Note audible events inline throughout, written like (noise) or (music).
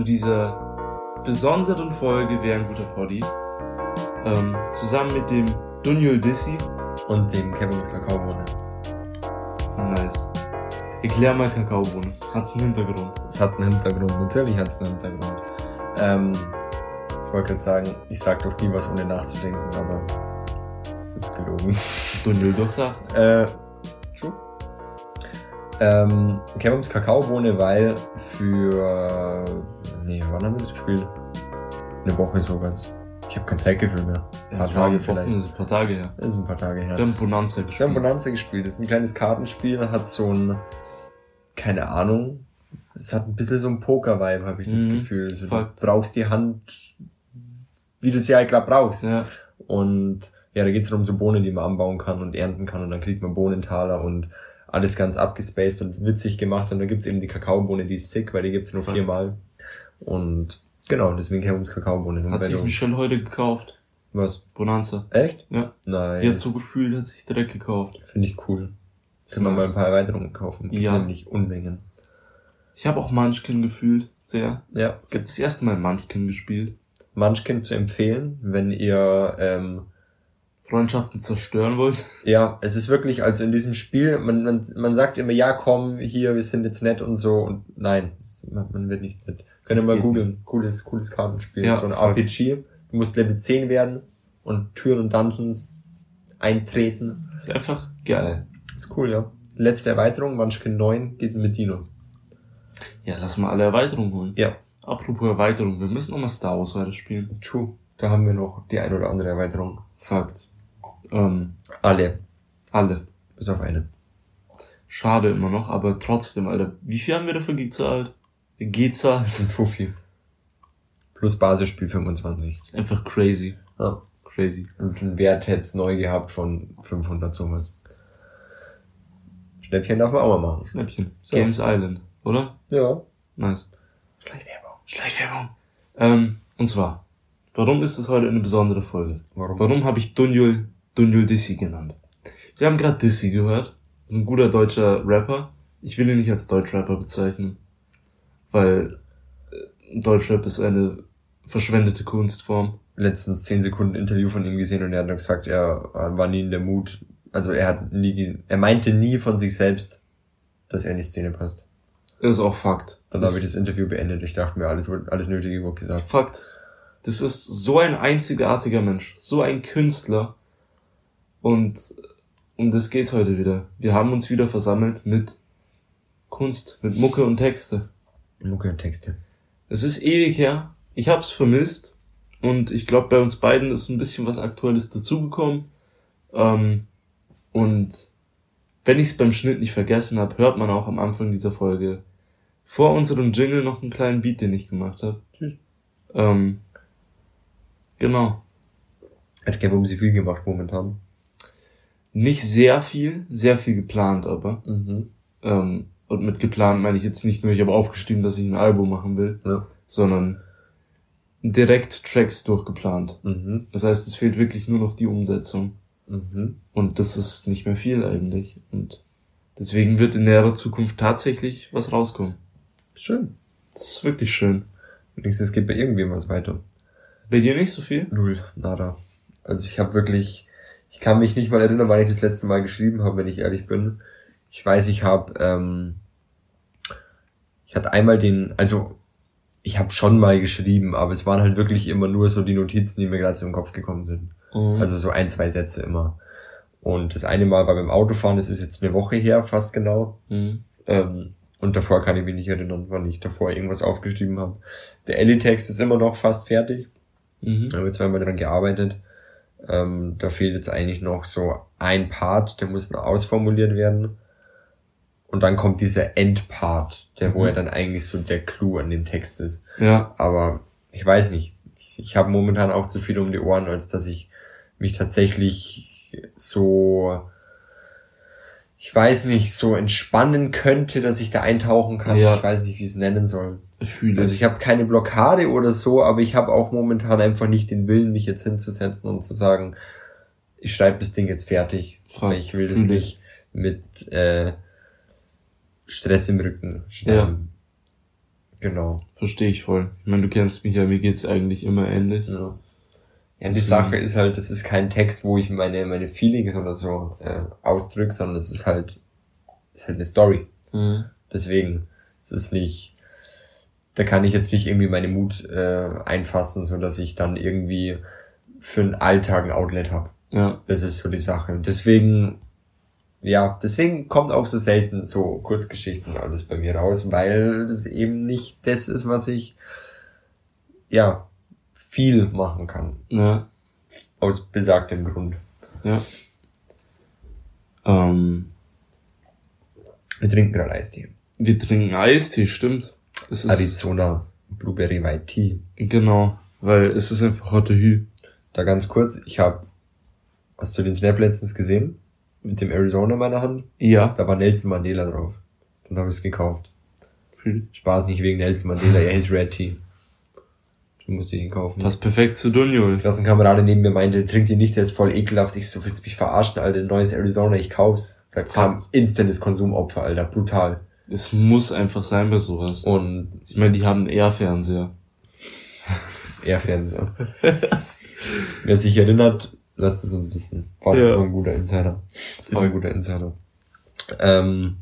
zu dieser besonderen Folge Wer ein guter Poddy. Ähm, zusammen mit dem Dunjul Dissi. Und dem Kevins Kakaobohne. Nice. Erklär mal Kakaobohne. Hat's einen Hintergrund? Es hat einen Hintergrund, natürlich hat es einen Hintergrund. Ähm, ich wollte gerade sagen, ich sag doch nie was ohne nachzudenken, aber es ist gelogen. (laughs) Dunjul durchdacht. Äh, true. Ähm, Kevins Kakaobohne, weil für, nee, wann haben wir das gespielt? Eine Woche sowas. Ich habe kein Zeitgefühl mehr. Ein paar Tage vielleicht. Das ist ein paar Tage her. Das ist ein paar Tage her. Wir haben Bonanza Wir haben gespielt. Bonanza gespielt. Das ist ein kleines Kartenspiel, hat so ein, keine Ahnung, es hat ein bisschen so ein Poker-Vibe, habe ich das Mhm. Gefühl. Also, du brauchst die Hand, wie du sie halt gerade brauchst. Ja. Und ja, da geht's es um so Bohnen, die man anbauen kann und ernten kann und dann kriegt man Bohnentaler und alles ganz abgespaced und witzig gemacht. Und dann gibt's eben die Kakaobohne, die ist sick, weil die gibt's nur Fakt. viermal. Und genau, deswegen kennen wir uns Kakaobohne. Hat sich Michelle heute gekauft. Was? Bonanza. Echt? Ja. Nein. Die hat so gefühlt, hat sich direkt gekauft. Finde ich cool. Können wir mal ein paar Erweiterungen kaufen. Gibt Ja. Nämlich Unmengen. Ich habe auch Munchkin gefühlt. Sehr. Ja. Ich habe das erste Mal Munchkin gespielt. Munchkin zu empfehlen, wenn ihr, ähm, Freundschaften zerstören wollt. (laughs) ja, es ist wirklich, also in diesem Spiel, man, man, man sagt immer, ja, komm, hier, wir sind jetzt nett und so, und nein, man, man wird nicht nett. Könnt ihr mal googeln. Cooles, cooles Kartenspiel. Ja, so ein voll. RPG. Du musst Level 10 werden und Türen und Dungeons eintreten. Ist einfach geil. Ist cool, ja. Letzte Erweiterung, Munchkin 9, geht mit Dinos. Ja, lass mal alle Erweiterungen holen. Ja. Apropos Erweiterung, wir müssen nochmal Star Wars weiter spielen. True. Da haben wir noch die ein oder andere Erweiterung. Fakt. Ähm, Alle. alle. Bis auf eine. Schade immer noch, aber trotzdem, Alter. Wie viel haben wir dafür gezahlt? Gezahlt. Ein Fuffi. Plus Basisspiel 25. ist einfach crazy. Ja. Crazy. Und einen Wert hätte es neu gehabt von 500 sowas. Schnäppchen darf man auch mal machen. Schnäppchen. So. Games Island, oder? Ja. Nice. Schleichwerbung. Schleichwerbung. Ähm, und zwar, warum ist das heute eine besondere Folge? Warum? Warum habe ich Dunjul, Dunjul Dissi genannt? Wir haben gerade Dissi gehört. Das ist ein guter deutscher Rapper. Ich will ihn nicht als Deutschrapper bezeichnen. Weil äh, Deutschrap ist eine verschwendete Kunstform. Letztens 10 Sekunden Interview von ihm gesehen und er hat nur gesagt, er war nie in der Mut. Also er hat nie, er meinte nie von sich selbst, dass er in die Szene passt. Ist auch Fakt. Dann Das habe ich das Interview beendet. Ich dachte mir, alles, alles Nötige wurde gesagt. Fakt. Das ist so ein einzigartiger Mensch, so ein Künstler. Und um das geht's heute wieder. Wir haben uns wieder versammelt mit Kunst, mit Mucke und Texte. Und Texte. Es ist ewig her. Ich hab's vermisst. Und ich glaube, bei uns beiden ist ein bisschen was Aktuelles dazugekommen. Ähm, und wenn ich's beim Schnitt nicht vergessen habe, hört man auch am Anfang dieser Folge vor unserem Jingle noch einen kleinen Beat, den ich gemacht habe. Tschüss. Ähm, genau. Hat Kevin sie viel gemacht momentan. Nicht sehr viel, sehr viel geplant aber. Mhm. Ähm, und mit geplant meine ich jetzt nicht nur, ich habe aufgeschrieben, dass ich ein Album machen will, Ja. sondern direkt Tracks durchgeplant. Mhm. Das heißt, es fehlt wirklich nur noch die Umsetzung. Mhm. Und das ist nicht mehr viel eigentlich. Und deswegen wird in näherer Zukunft tatsächlich was rauskommen. Schön. Das ist wirklich schön. Wenigstens es geht bei irgendwem was weiter. Bei dir nicht so viel? Null, nada. Also ich habe wirklich, ich kann mich nicht mal erinnern, wann ich das letzte Mal geschrieben habe, wenn ich ehrlich bin. Ich weiß, ich habe, ähm, ich hatte einmal den, also ich habe schon mal geschrieben, aber es waren halt wirklich immer nur so die Notizen, die mir gerade so im Kopf gekommen sind. Mhm. Also so ein, zwei Sätze immer. Und das eine Mal war beim Autofahren, das ist jetzt eine Woche her, fast genau. Mhm. Ähm, und davor kann ich mich nicht erinnern, wann ich davor irgendwas aufgeschrieben habe. Der Ellie-Text ist immer noch fast fertig. Mhm. Da haben wir zweimal dran gearbeitet. Ähm, da fehlt jetzt eigentlich noch so ein Part, der muss noch ausformuliert werden. Und dann kommt dieser Endpart, der wo Mhm. ja dann eigentlich so der Clou an dem Text ist. Ja. Aber ich weiß nicht. Ich, ich habe momentan auch zu viel um die Ohren, als dass ich mich tatsächlich so, ich weiß nicht, so entspannen könnte, dass ich da eintauchen kann. Ja. Ich weiß nicht, wie ich es nennen soll. Fühle Also ich. ich habe keine Blockade oder so, aber ich habe auch momentan einfach nicht den Willen, mich jetzt hinzusetzen und zu sagen, ich schreibe das Ding jetzt fertig. Fuck, ich will das ich. nicht mit äh, Stress im Rücken schreiben. Genau. Verstehe ich voll. Ich meine, du kennst mich ja, mir geht's eigentlich immer ähnlich. Ja. Ja, und die Sache ist halt, das ist kein Text, wo ich meine, meine Feelings oder so äh, ausdrücke, sondern es ist halt, ist halt eine Story. Mhm. Deswegen, es ist nicht, da kann ich jetzt nicht irgendwie meine Mut äh, einfassen, so dass ich dann irgendwie für einen Alltag ein Outlet habe. Ja, Das ist so die Sache. Deswegen, ja, deswegen kommt auch so selten so Kurzgeschichten alles bei mir raus, weil das eben nicht das ist, was ich, ja, viel machen kann. ja, Aus besagtem Grund. ja. Ähm, Wir trinken gerade Eistee. wir trinken Eistee, stimmt. Es ist, Arizona Blueberry White Tea. genau, weil es ist einfach Hotte Hü. Da ganz kurz, ich habe, hast du den Snap letztens gesehen? Mit dem Arizona in meiner Hand? Ja, Da war Nelson Mandela drauf. Dann habe ich es gekauft. ich. Spaß nicht wegen Nelson Mandela, er ist Red Tea. Du musst ihn kaufen. Passt perfekt zu Dunjol. Die Klassenkamerade neben mir meinte, trink die nicht, der ist voll ekelhaft. Ich so, willst mich verarschen, Alter, neues Arizona, ich kauf's. Da kam instantes Konsumopfer, Alter, brutal. Es muss einfach sein bei sowas. Und Ich meine, die haben eher Fernseher. er (laughs) Fernseher. (laughs) Wer sich erinnert, lasst es uns wissen. War Ja. ein guter Insider. Ist Voll. ein guter Insider. Ähm,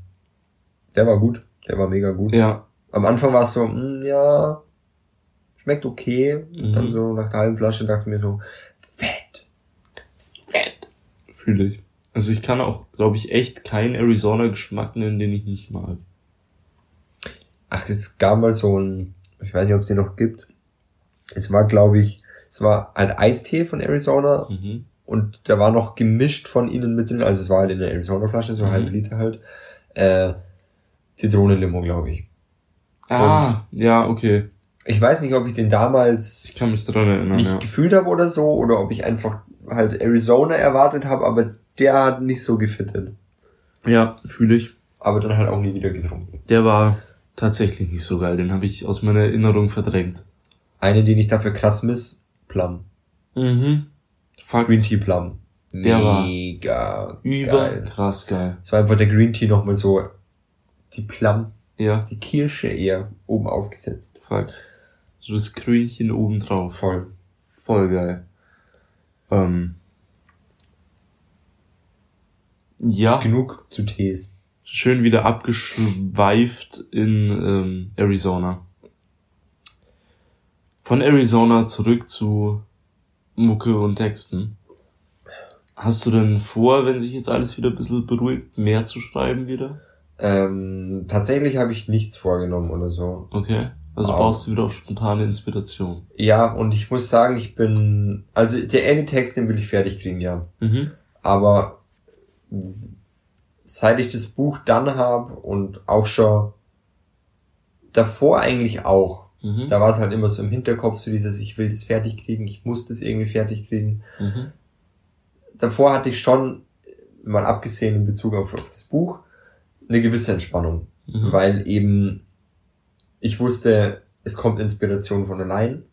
der war gut. Der war mega gut. Ja, Am Anfang war es so, mm, ja, schmeckt okay. Und Mhm. dann so nach der halben Flasche dachte ich mir so, fett. fett. Fühle ich. Also ich kann auch, glaube ich, echt keinen Arizona-Geschmack nennen, den ich nicht mag. Ach, es gab mal so ein, ich weiß nicht, ob es den noch gibt. Es war, glaube ich, es war ein Eistee von Arizona Mhm. Und der war noch gemischt von ihnen mit drin, also es war halt in der Arizona-Flasche, so Mhm. halbe Liter halt. Äh, Zitronenlimo, glaube ich. Ah, ja, okay. Ich weiß nicht, ob ich den damals Ich kann mich dran erinnern, nicht ja. gefühlt habe oder so, oder ob ich einfach halt Arizona erwartet habe, aber der hat nicht so gefittet. Ja, fühle ich. Aber dann halt auch nie wieder getrunken. Der war tatsächlich nicht so geil. Den habe ich aus meiner Erinnerung verdrängt. Eine, die ich dafür krass miss, Plum. Mhm. Fakt. Green Tea Plum. Der war Mega Über geil. krass geil. Es war einfach der Green Tea nochmal so, die Plum, Ja, die Kirsche eher oben aufgesetzt. Fakt. So das Grünchen oben drauf. Voll. Voll geil. Ähm. Ja, Genug zu Tees. schön wieder abgeschweift in ähm, Arizona. Von Arizona zurück zu Mucke und Texten. Hast du denn vor, wenn sich jetzt alles wieder ein bisschen beruhigt, mehr zu schreiben wieder? Ähm, tatsächlich habe ich nichts vorgenommen oder so. Okay. Also Wow. baust du wieder auf spontane Inspiration. Ja, und ich muss sagen, ich bin, also der eine Text, den will ich fertig kriegen, ja. Mhm. Aber seit ich das Buch dann habe und auch schon davor eigentlich auch, Mhm. da war es halt immer so im Hinterkopf, so dieses, ich will das fertig kriegen, ich muss das irgendwie fertig kriegen. Mhm. Davor hatte ich schon, mal abgesehen in Bezug auf, auf das Buch, eine gewisse Entspannung. Mhm. Weil eben ich wusste, es kommt Inspiration von allein.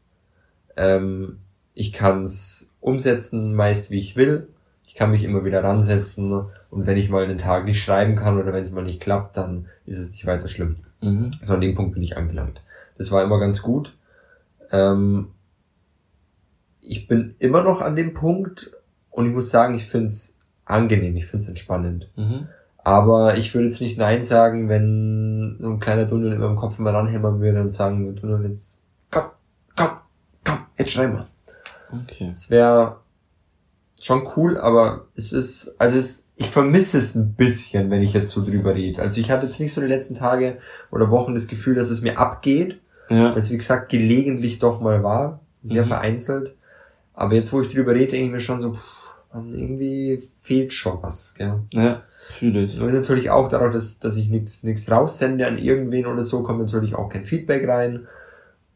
Ähm, ich kann es umsetzen, meist wie ich will. Ich kann mich immer wieder ransetzen und wenn ich mal einen Tag nicht schreiben kann oder wenn es mal nicht klappt, dann ist es nicht weiter schlimm. Mhm. So an dem Punkt bin ich angelangt. Das war immer ganz gut. Ähm, ich bin immer noch an dem Punkt und ich muss sagen, ich find's angenehm, ich find's entspannend. Mhm. Aber ich würde jetzt nicht Nein sagen, wenn so ein kleiner Tunnel in meinem Kopf immer ranhämmern würde und sagen würde, Tunnel jetzt, komm, komm, komm, jetzt schreib mal. Okay. Es wäre schon cool, aber es ist, also es, ich vermisse es ein bisschen, wenn ich jetzt so drüber rede. Also ich hatte jetzt nicht so die letzten Tage oder Wochen das Gefühl, dass es mir abgeht, Ja. es wie gesagt gelegentlich doch mal war, sehr Mhm. vereinzelt. Aber jetzt, wo ich drüber rede, denke ich mir schon so, pff, Mann, irgendwie fehlt schon was, gell. Ja, fühle ich. Und natürlich auch dadurch, dass, dass ich nichts nichts raussende an irgendwen oder so, kommt natürlich auch kein Feedback rein.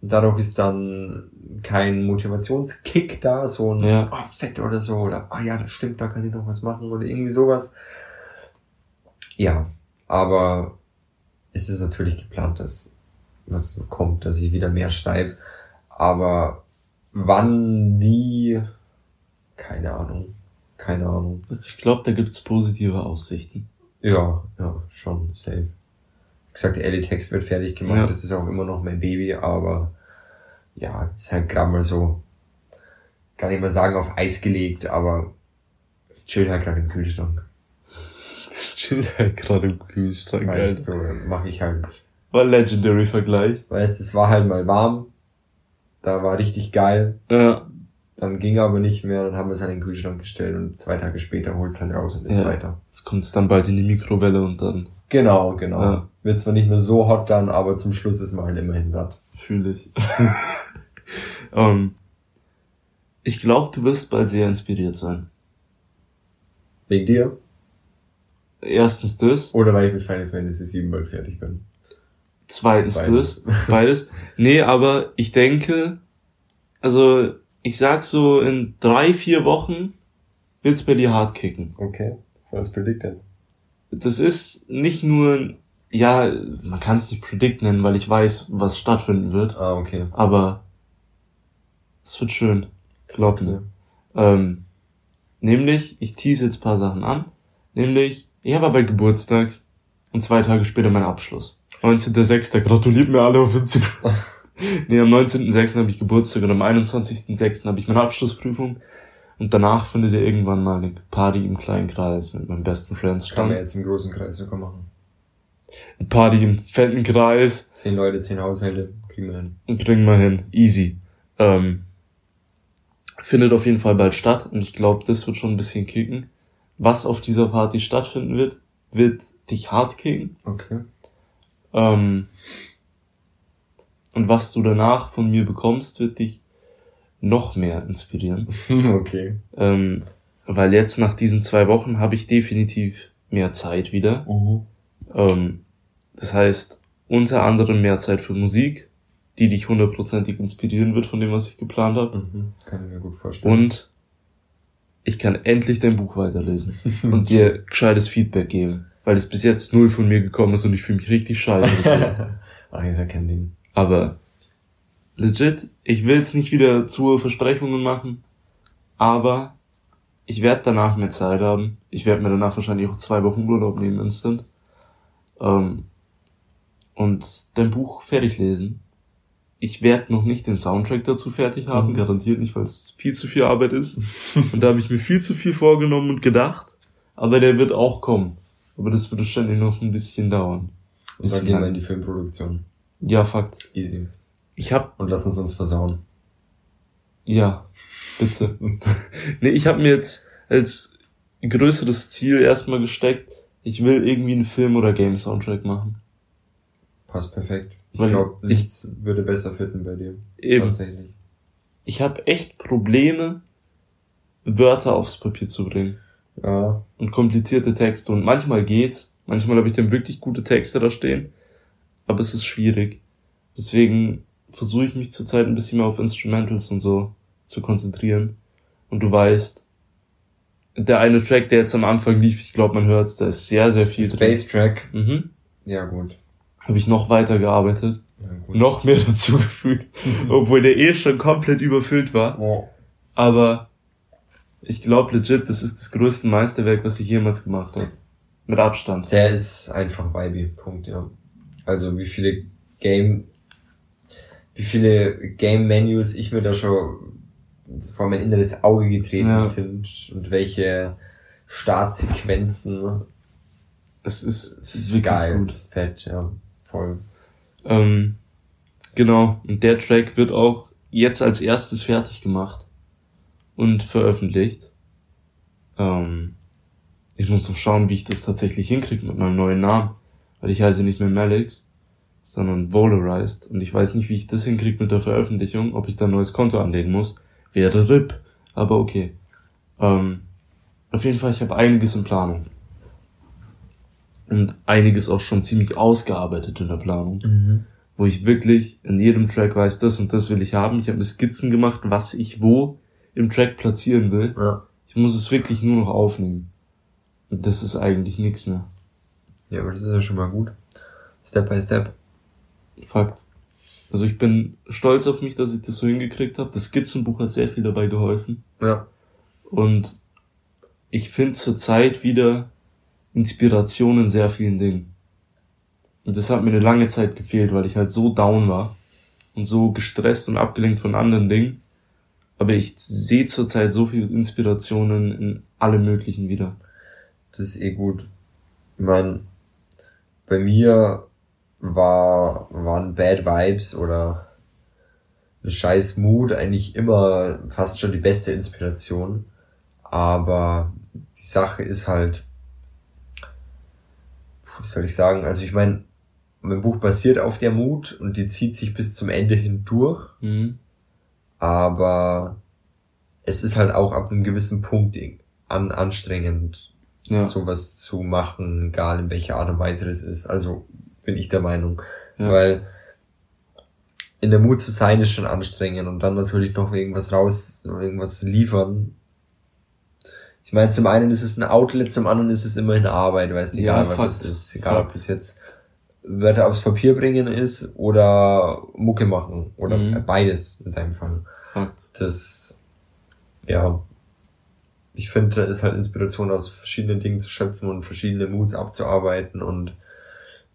Und dadurch ist dann kein Motivationskick da, so ein Ja. oh, fett oder so, oder ah ja, das stimmt, da kann ich noch was machen oder irgendwie sowas. Ja, aber es ist natürlich geplant, dass was kommt, dass ich wieder mehr schreibe. Aber wann, wie, keine Ahnung. Keine Ahnung. Also ich glaube, da gibt's positive Aussichten. Ja, ja, schon, safe. Wie gesagt, der Ellie-Text wird fertig gemacht, Ja. das ist auch immer noch mein Baby, aber ja, ist halt gerade mal so, kann ich mal sagen, auf Eis gelegt, aber chill halt gerade im Kühlschrank. (laughs) Chill halt gerade im Kühlschrank, Weißt Alter. so, mache ich halt. War legendary Vergleich. Weißt, es war halt mal warm, da war richtig geil, Ja. dann ging aber nicht mehr, dann haben wir es halt in den Kühlschrank gestellt und zwei Tage später holt's halt raus und ist Ja. weiter. Jetzt kommt's dann bald in die Mikrowelle und dann Genau, genau. Ja. Wird zwar nicht mehr so hot dann, aber zum Schluss ist man halt immerhin satt. fühle ich. (laughs) ähm, ich glaube, du wirst bald sehr inspiriert sein. Wegen dir? Erstens das, Oder weil ich mit Final Fantasy VII bald fertig bin. Zweitens Beides. das, (laughs) beides. Nee, aber ich denke, also ich sag so in drei, vier Wochen wird's bei dir hart kicken. Okay. Was predicted? Das ist nicht nur, ja, man kann es nicht Predict nennen, weil ich weiß, was stattfinden wird, Ah, okay. aber es wird schön. Glaub mir. okay. Ähm, nämlich, ich tease jetzt ein paar Sachen an. Nämlich, ich habe bald Geburtstag und zwei Tage später mein Abschluss. 19.06. Gratuliert mir alle auf Instagram. (laughs) nee, am 19.06. habe ich Geburtstag und am 21.06. habe ich meine Abschlussprüfung. Und danach findet ihr irgendwann mal eine Party im kleinen Kreis mit meinen besten Friends Kann man statt. jetzt im großen Kreis sogar machen. Eine Party im fetten Kreis. Zehn Leute, zehn Haushalte, kriegen wir hin. Und bringen wir hin. Easy. Ähm, findet auf jeden Fall bald statt und ich glaube, das wird schon ein bisschen kicken. Was auf dieser Party stattfinden wird, wird dich hart kicken. Okay. Ähm, und was du danach von mir bekommst, wird dich noch mehr inspirieren. (laughs) okay. Ähm, weil jetzt nach diesen zwei Wochen habe ich definitiv mehr Zeit wieder. Mhm. Ähm, das heißt, unter anderem mehr Zeit für Musik, die dich hundertprozentig inspirieren wird von dem, was ich geplant habe. Mhm. Kann ich mir gut vorstellen. Und ich kann endlich dein Buch weiterlesen (laughs) und dir gescheites Feedback geben, weil es bis jetzt null von mir gekommen ist und ich fühle mich richtig scheiße. (laughs) Ach, ist ja kein Ding. Aber legit, ich will jetzt nicht wieder zu hohe Versprechungen machen, aber ich werde danach mehr Zeit haben. Ich werde mir danach wahrscheinlich auch zwei Wochen Urlaub nehmen, instant. Ähm, und dein Buch fertig lesen. Ich werde noch nicht den Soundtrack dazu fertig haben, Mhm. garantiert nicht, weil es viel zu viel Arbeit ist. und da habe ich mir viel zu viel vorgenommen und gedacht. Aber der wird auch kommen. Aber das wird wahrscheinlich noch ein bisschen dauern. Und dann gehen wir lang. in die Filmproduktion. Ja, Fakt. Easy. Ich habe Und lass uns uns versauen. Ja, bitte. (laughs) nee, ich habe mir jetzt als größeres Ziel erstmal gesteckt, ich will irgendwie einen Film- oder Game-Soundtrack machen. Passt perfekt. Ich glaube, ich- nichts würde besser fitten bei dir. Eben. Tatsächlich. Ich habe echt Probleme, Wörter aufs Papier zu bringen. Ja. Und komplizierte Texte. Und manchmal geht's. Manchmal habe ich dann wirklich gute Texte da stehen. Aber es ist schwierig. Deswegen versuche ich mich zurzeit ein bisschen mehr auf Instrumentals und so zu konzentrieren. Und du weißt, der eine Track, der jetzt am Anfang lief, ich glaube, man hört's, da ist sehr, sehr viel Space Track. Mhm. Ja, gut. Habe ich noch weiter gearbeitet, Ja, noch mehr (laughs) dazugefügt, (laughs) obwohl der eh schon komplett überfüllt war. Oh. Aber ich glaube legit, das ist das größte Meisterwerk, was ich jemals gemacht habe. Mit Abstand. Der ist einfach Vibe. Punkt, ja. Also wie viele Game, wie viele Game Menus ich mir da schon vor mein inneres Auge getreten Ja. sind und welche Startsequenzen. Es ist Geil, gut. das ist fett, ja. Voll. Ähm, genau. Und der Track wird auch jetzt als erstes fertig gemacht und veröffentlicht. Ähm, ich muss noch schauen, wie ich das tatsächlich hinkriege mit meinem neuen Namen. Weil ich heiße nicht mehr Malix, sondern Volarized. Und ich weiß nicht, wie ich das hinkriege mit der Veröffentlichung, ob ich da ein neues Konto anlegen muss. Wäre RIP. Aber okay. Ähm, auf jeden Fall, ich habe einiges in Planung. Und einiges auch schon ziemlich ausgearbeitet in der Planung wo ich wirklich in jedem Track weiß, das und das will ich haben. Ich habe mir Skizzen gemacht, was ich wo im Track platzieren will. Ja. Ich muss es wirklich nur noch aufnehmen. Und das ist eigentlich nichts mehr. Ja, aber das ist ja schon mal gut. Step by Step. Fakt. Also ich bin stolz auf mich, dass ich das so hingekriegt habe. Das Skizzenbuch hat sehr viel dabei geholfen. Ja. Und ich finde zurzeit wieder Inspiration in sehr vielen Dingen. Und das hat mir eine lange Zeit gefehlt, weil ich halt so down war und so gestresst und abgelenkt von anderen Dingen. Aber ich sehe zurzeit so viel Inspirationen in alle möglichen wieder. Das ist eh gut. Ich mein, bei mir war, waren Bad Vibes oder ein scheiß Mut eigentlich immer fast schon die beste Inspiration. Aber die Sache ist halt, wie soll ich sagen, also ich meine, mein Buch basiert auf der Mut und die zieht sich bis zum Ende hin durch. Mhm. Aber es ist halt auch ab einem gewissen Punkt an, anstrengend, Ja. sowas zu machen, egal in welcher Art und Weise das ist. Also bin ich der Meinung. Ja. Weil in der Mut zu sein ist schon anstrengend und dann natürlich noch irgendwas raus, irgendwas liefern. Ich meine, zum einen ist es ein Outlet, zum anderen ist es immerhin Arbeit, weißt du, Ja, egal was es ist. Egal ob Fakt. das jetzt Wörter aufs Papier bringen ist oder Mucke machen oder Mhm. beides in deinem Fall. Fakt. Das, ja, ich finde, da ist halt Inspiration aus verschiedenen Dingen zu schöpfen und verschiedene Moods abzuarbeiten und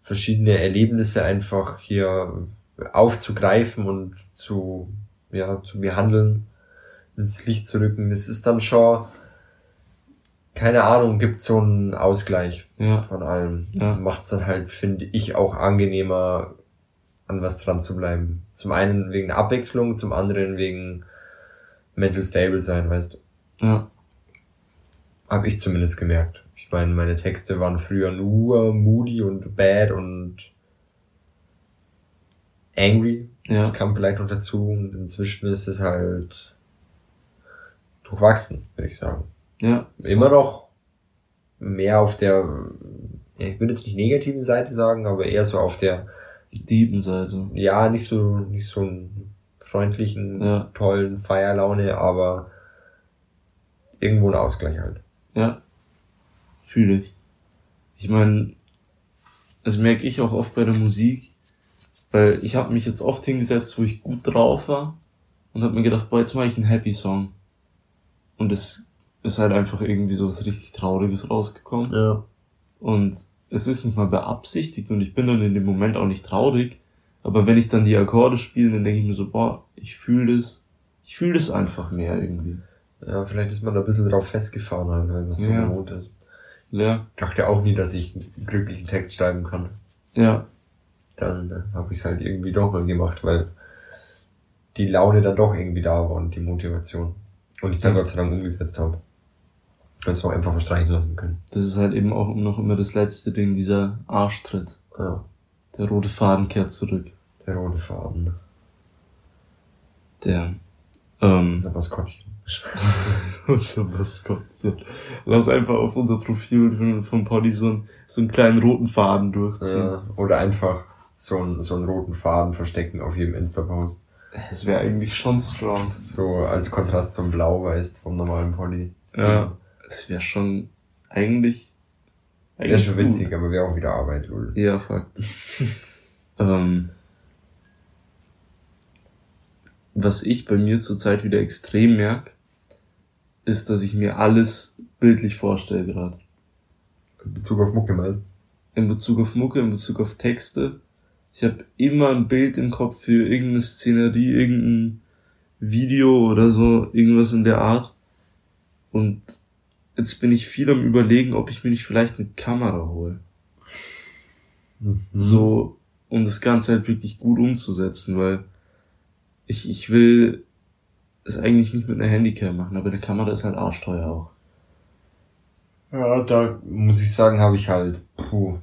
verschiedene Erlebnisse einfach hier aufzugreifen und zu, ja, zu behandeln, ins Licht zu rücken. Das ist dann schon, keine Ahnung, gibt so einen Ausgleich Ja. von allem. Ja. Macht's dann halt, finde ich, auch angenehmer, an was dran zu bleiben. Zum einen wegen der Abwechslung, zum anderen wegen mental stable sein, weißt du. Ja. Hab ich zumindest gemerkt. Ich meine, meine Texte waren früher nur moody und bad und angry. Ja. Das kam vielleicht noch dazu und inzwischen ist es halt durchwachsen, würde ich sagen. Ja. Immer noch mehr auf der, ich würde jetzt nicht negativen Seite sagen, aber eher so auf der, Diepen Seite. ja, nicht so, nicht so einen freundlichen, Ja. tollen Feierlaune, aber irgendwo ein Ausgleich halt. Ja. Fühle ich. Ich meine, das merke ich auch oft bei der Musik, weil ich habe mich jetzt oft hingesetzt, wo ich gut drauf war und habe mir gedacht, boah, jetzt mache ich einen Happy Song. Und es ist halt einfach irgendwie so was richtig Trauriges rausgekommen. Ja. Und es ist nicht mal beabsichtigt und ich bin dann in dem Moment auch nicht traurig. Aber wenn ich dann die Akkorde spiele, dann denke ich mir so, boah, ich fühle das. Ich fühle das einfach mehr irgendwie. Ja, vielleicht ist man da ein bisschen drauf festgefahren halt, weil man so Ja. gewohnt ist. Ja. Ich dachte auch nie, dass ich einen glücklichen Text schreiben kann. Ja. Dann äh, habe ich es halt irgendwie doch mal gemacht, weil die Laune dann doch irgendwie da war und die Motivation. Und ich es dann. Gott sei Dank umgesetzt habe. Und es auch einfach verstreichen lassen können. Das ist halt eben auch noch immer das letzte Ding, dieser Arschtritt. Ja, Der rote Faden kehrt zurück. der rote Faden. Der, ähm, Unser Maskottchen. (laughs) unser Maskottchen. Lass einfach auf unser Profil von, von Poddy so, einen- so einen kleinen roten Faden durchziehen. Ja, oder einfach so einen, so einen roten Faden verstecken auf jedem Insta-Post. Das wäre eigentlich schon strong. So als Kontrast zum Blau, weißt, vom normalen Pulli. Ja. Das wäre schon eigentlich, Wäre schon witzig, aber wäre auch wieder Arbeit, lol. Ja, fuck. (laughs) ähm, was ich bei mir zurzeit wieder extrem merk, ist, dass ich mir alles bildlich vorstelle gerade. In Bezug auf Mucke meinst In Bezug auf Mucke, in Bezug auf Texte. Ich habe immer ein Bild im Kopf für irgendeine Szenerie, irgendein Video oder so, irgendwas in der Art. Und jetzt bin ich viel am überlegen, ob ich mir nicht vielleicht eine Kamera hole. Mhm. So, um das Ganze halt wirklich gut umzusetzen, weil ich, ich will es eigentlich nicht mit einer Handycam machen, aber eine Kamera ist halt arschteuer auch. Ja, da muss ich sagen, habe ich halt, puh,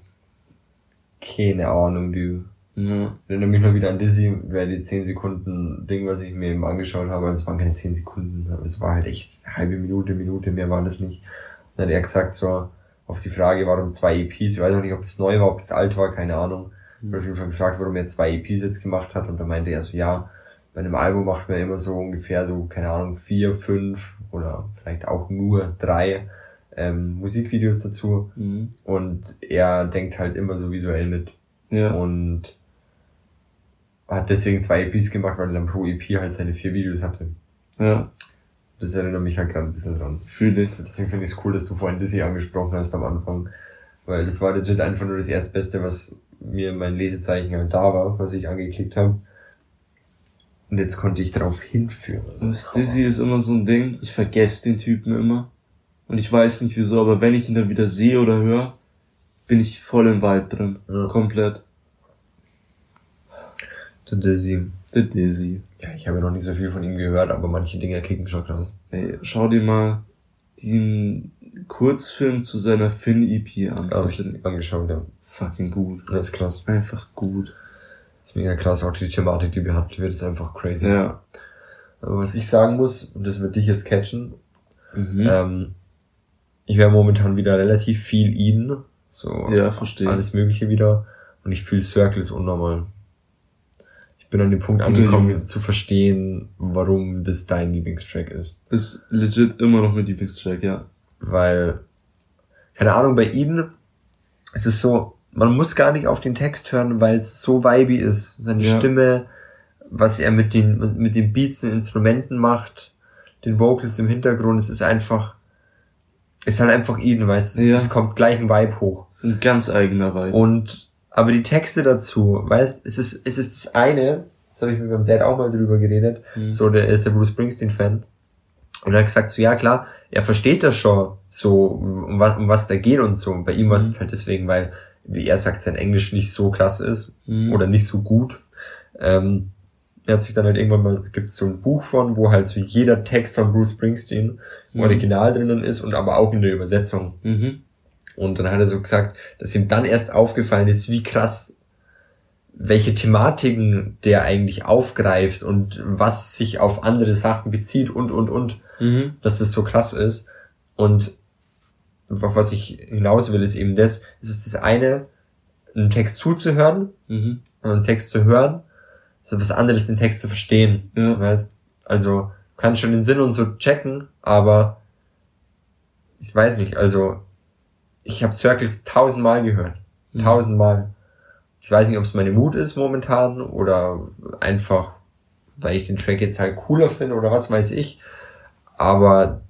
keine Ahnung, du. Ja, Ich erinnere mich mal wieder an Dizzy, wer die 10 Sekunden Ding, was ich mir eben angeschaut habe, also es waren keine 10 Sekunden, aber es war halt echt eine halbe Minute, Minute, mehr war das nicht. Dann hat er gesagt so, auf die Frage, warum zwei EPs, ich weiß auch nicht, ob das neu war, ob das alt war, keine Ahnung. Ich wurde auf jeden Fall gefragt, warum er zwei EPs jetzt gemacht hat. Und da meinte er so, ja, bei einem Album macht man immer so ungefähr so, keine Ahnung, vier, fünf oder vielleicht auch nur drei ähm, Musikvideos dazu. Mhm. und er denkt halt immer so visuell mit. Ja, und hat deswegen zwei EPs gemacht, weil er dann pro EP halt seine vier Videos hatte. Ja. Das erinnert mich halt gerade ein bisschen dran. Fühle ich. Deswegen finde ich es cool, dass du vorhin Dizzy angesprochen hast am Anfang. Weil das war legit einfach nur das Erstbeste, was mir in meinen Lesezeichen halt da war, was ich angeklickt habe. Und jetzt konnte ich darauf hinführen. Das Dizzy ist immer so ein Ding, ich vergesse den Typen immer. Und ich weiß nicht wieso, aber wenn ich ihn dann wieder sehe oder höre, bin ich voll im Vibe drin. Ja. Komplett. Der Dizzy. Der Dizzy. Ja, ich habe ja noch nicht so viel von ihm gehört, aber manche Dinge kicken schon krass. Ey, schau dir mal den Kurzfilm zu seiner Finn-EP an. Habe ich angeschaut, ja. Fucking gut. Das ist krass. Einfach gut. Das ist mega krass. Auch die Thematik, die behandelt wird, ist einfach crazy. Ja. Aber was ich sagen muss, und das wird dich jetzt catchen, Mhm. ähm, ich höre momentan wieder relativ viel ihn. So ja, verstehe. alles Mögliche wieder. Und ich fühle Circles unnormal. Ich bin an dem Punkt angekommen, zu verstehen, warum das dein Lieblingstrack ist. Ist legit immer noch mein Lieblingstrack, ja. Weil, keine Ahnung, bei ihnen ist es so, man muss gar nicht auf den Text hören, weil es so vibey ist. Seine Ja. Stimme, was er mit den, mit den Beats, den Instrumenten macht, den Vocals im Hintergrund, es ist einfach, ist halt einfach ihn, weißt du, Ja. es kommt gleich ein Vibe hoch. Ist ein ganz eigener Vibe. Und, aber die Texte dazu, weißt, es ist, es ist das eine, das habe ich mit meinem Dad auch mal drüber geredet, Mhm. so, der ist ja Bruce Springsteen-Fan. Und er hat gesagt, so, ja klar, er versteht das schon, so, um was, um was da geht und so. Und bei ihm war es Mhm. halt deswegen, weil, wie er sagt, sein Englisch nicht so krass ist Mhm. oder nicht so gut. Ähm, er hat sich dann halt irgendwann mal, gibt so ein Buch von, wo halt so jeder Text von Bruce Springsteen im Mhm. Original drinnen ist und aber auch in der Übersetzung. Und dann hat er so gesagt, dass ihm dann erst aufgefallen ist, wie krass, welche Thematiken der eigentlich aufgreift und was sich auf andere Sachen bezieht und, und, und, Mhm. dass das so krass ist. Und auf was ich hinaus will, ist eben das, es ist das eine, einen Text zuzuhören, Mhm. einen Text zu hören, ist was anderes, den Text zu verstehen. Ja. Weißt, also, du kannst schon den Sinn und so checken, aber ich weiß nicht, also ich habe Circles tausendmal gehört. Mhm. Tausendmal. Ich weiß nicht, ob es meine Mut ist momentan oder einfach, weil ich den Track jetzt halt cooler finde oder was weiß ich. Aber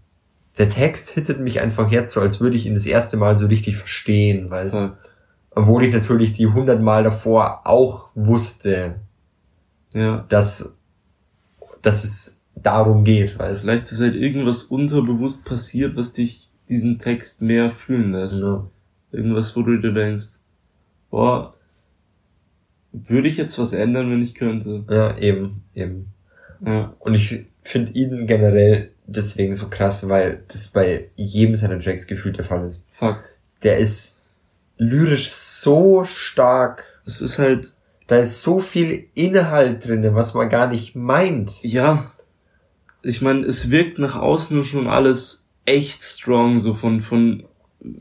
der Text hittet mich einfach jetzt so, als würde ich ihn das erste Mal so richtig verstehen, weißt Fakt. Obwohl ich natürlich die hundertmal davor auch wusste, Ja. dass, dass es darum geht, weißt Vielleicht ist halt irgendwas unterbewusst passiert, was dich diesen Text mehr fühlen lässt. Ja. Irgendwas, wo du dir denkst, boah, würde ich jetzt was ändern, wenn ich könnte? ja, eben, eben. Ja. Und ich finde ihn generell deswegen so krass, weil das bei jedem seiner Tracks gefühlt der Fall ist. Fakt. Der ist lyrisch so stark. Es ist halt, Da ist so viel Inhalt drinne, was man gar nicht meint. ja, ich meine, es wirkt nach außen schon alles echt strong, so von, von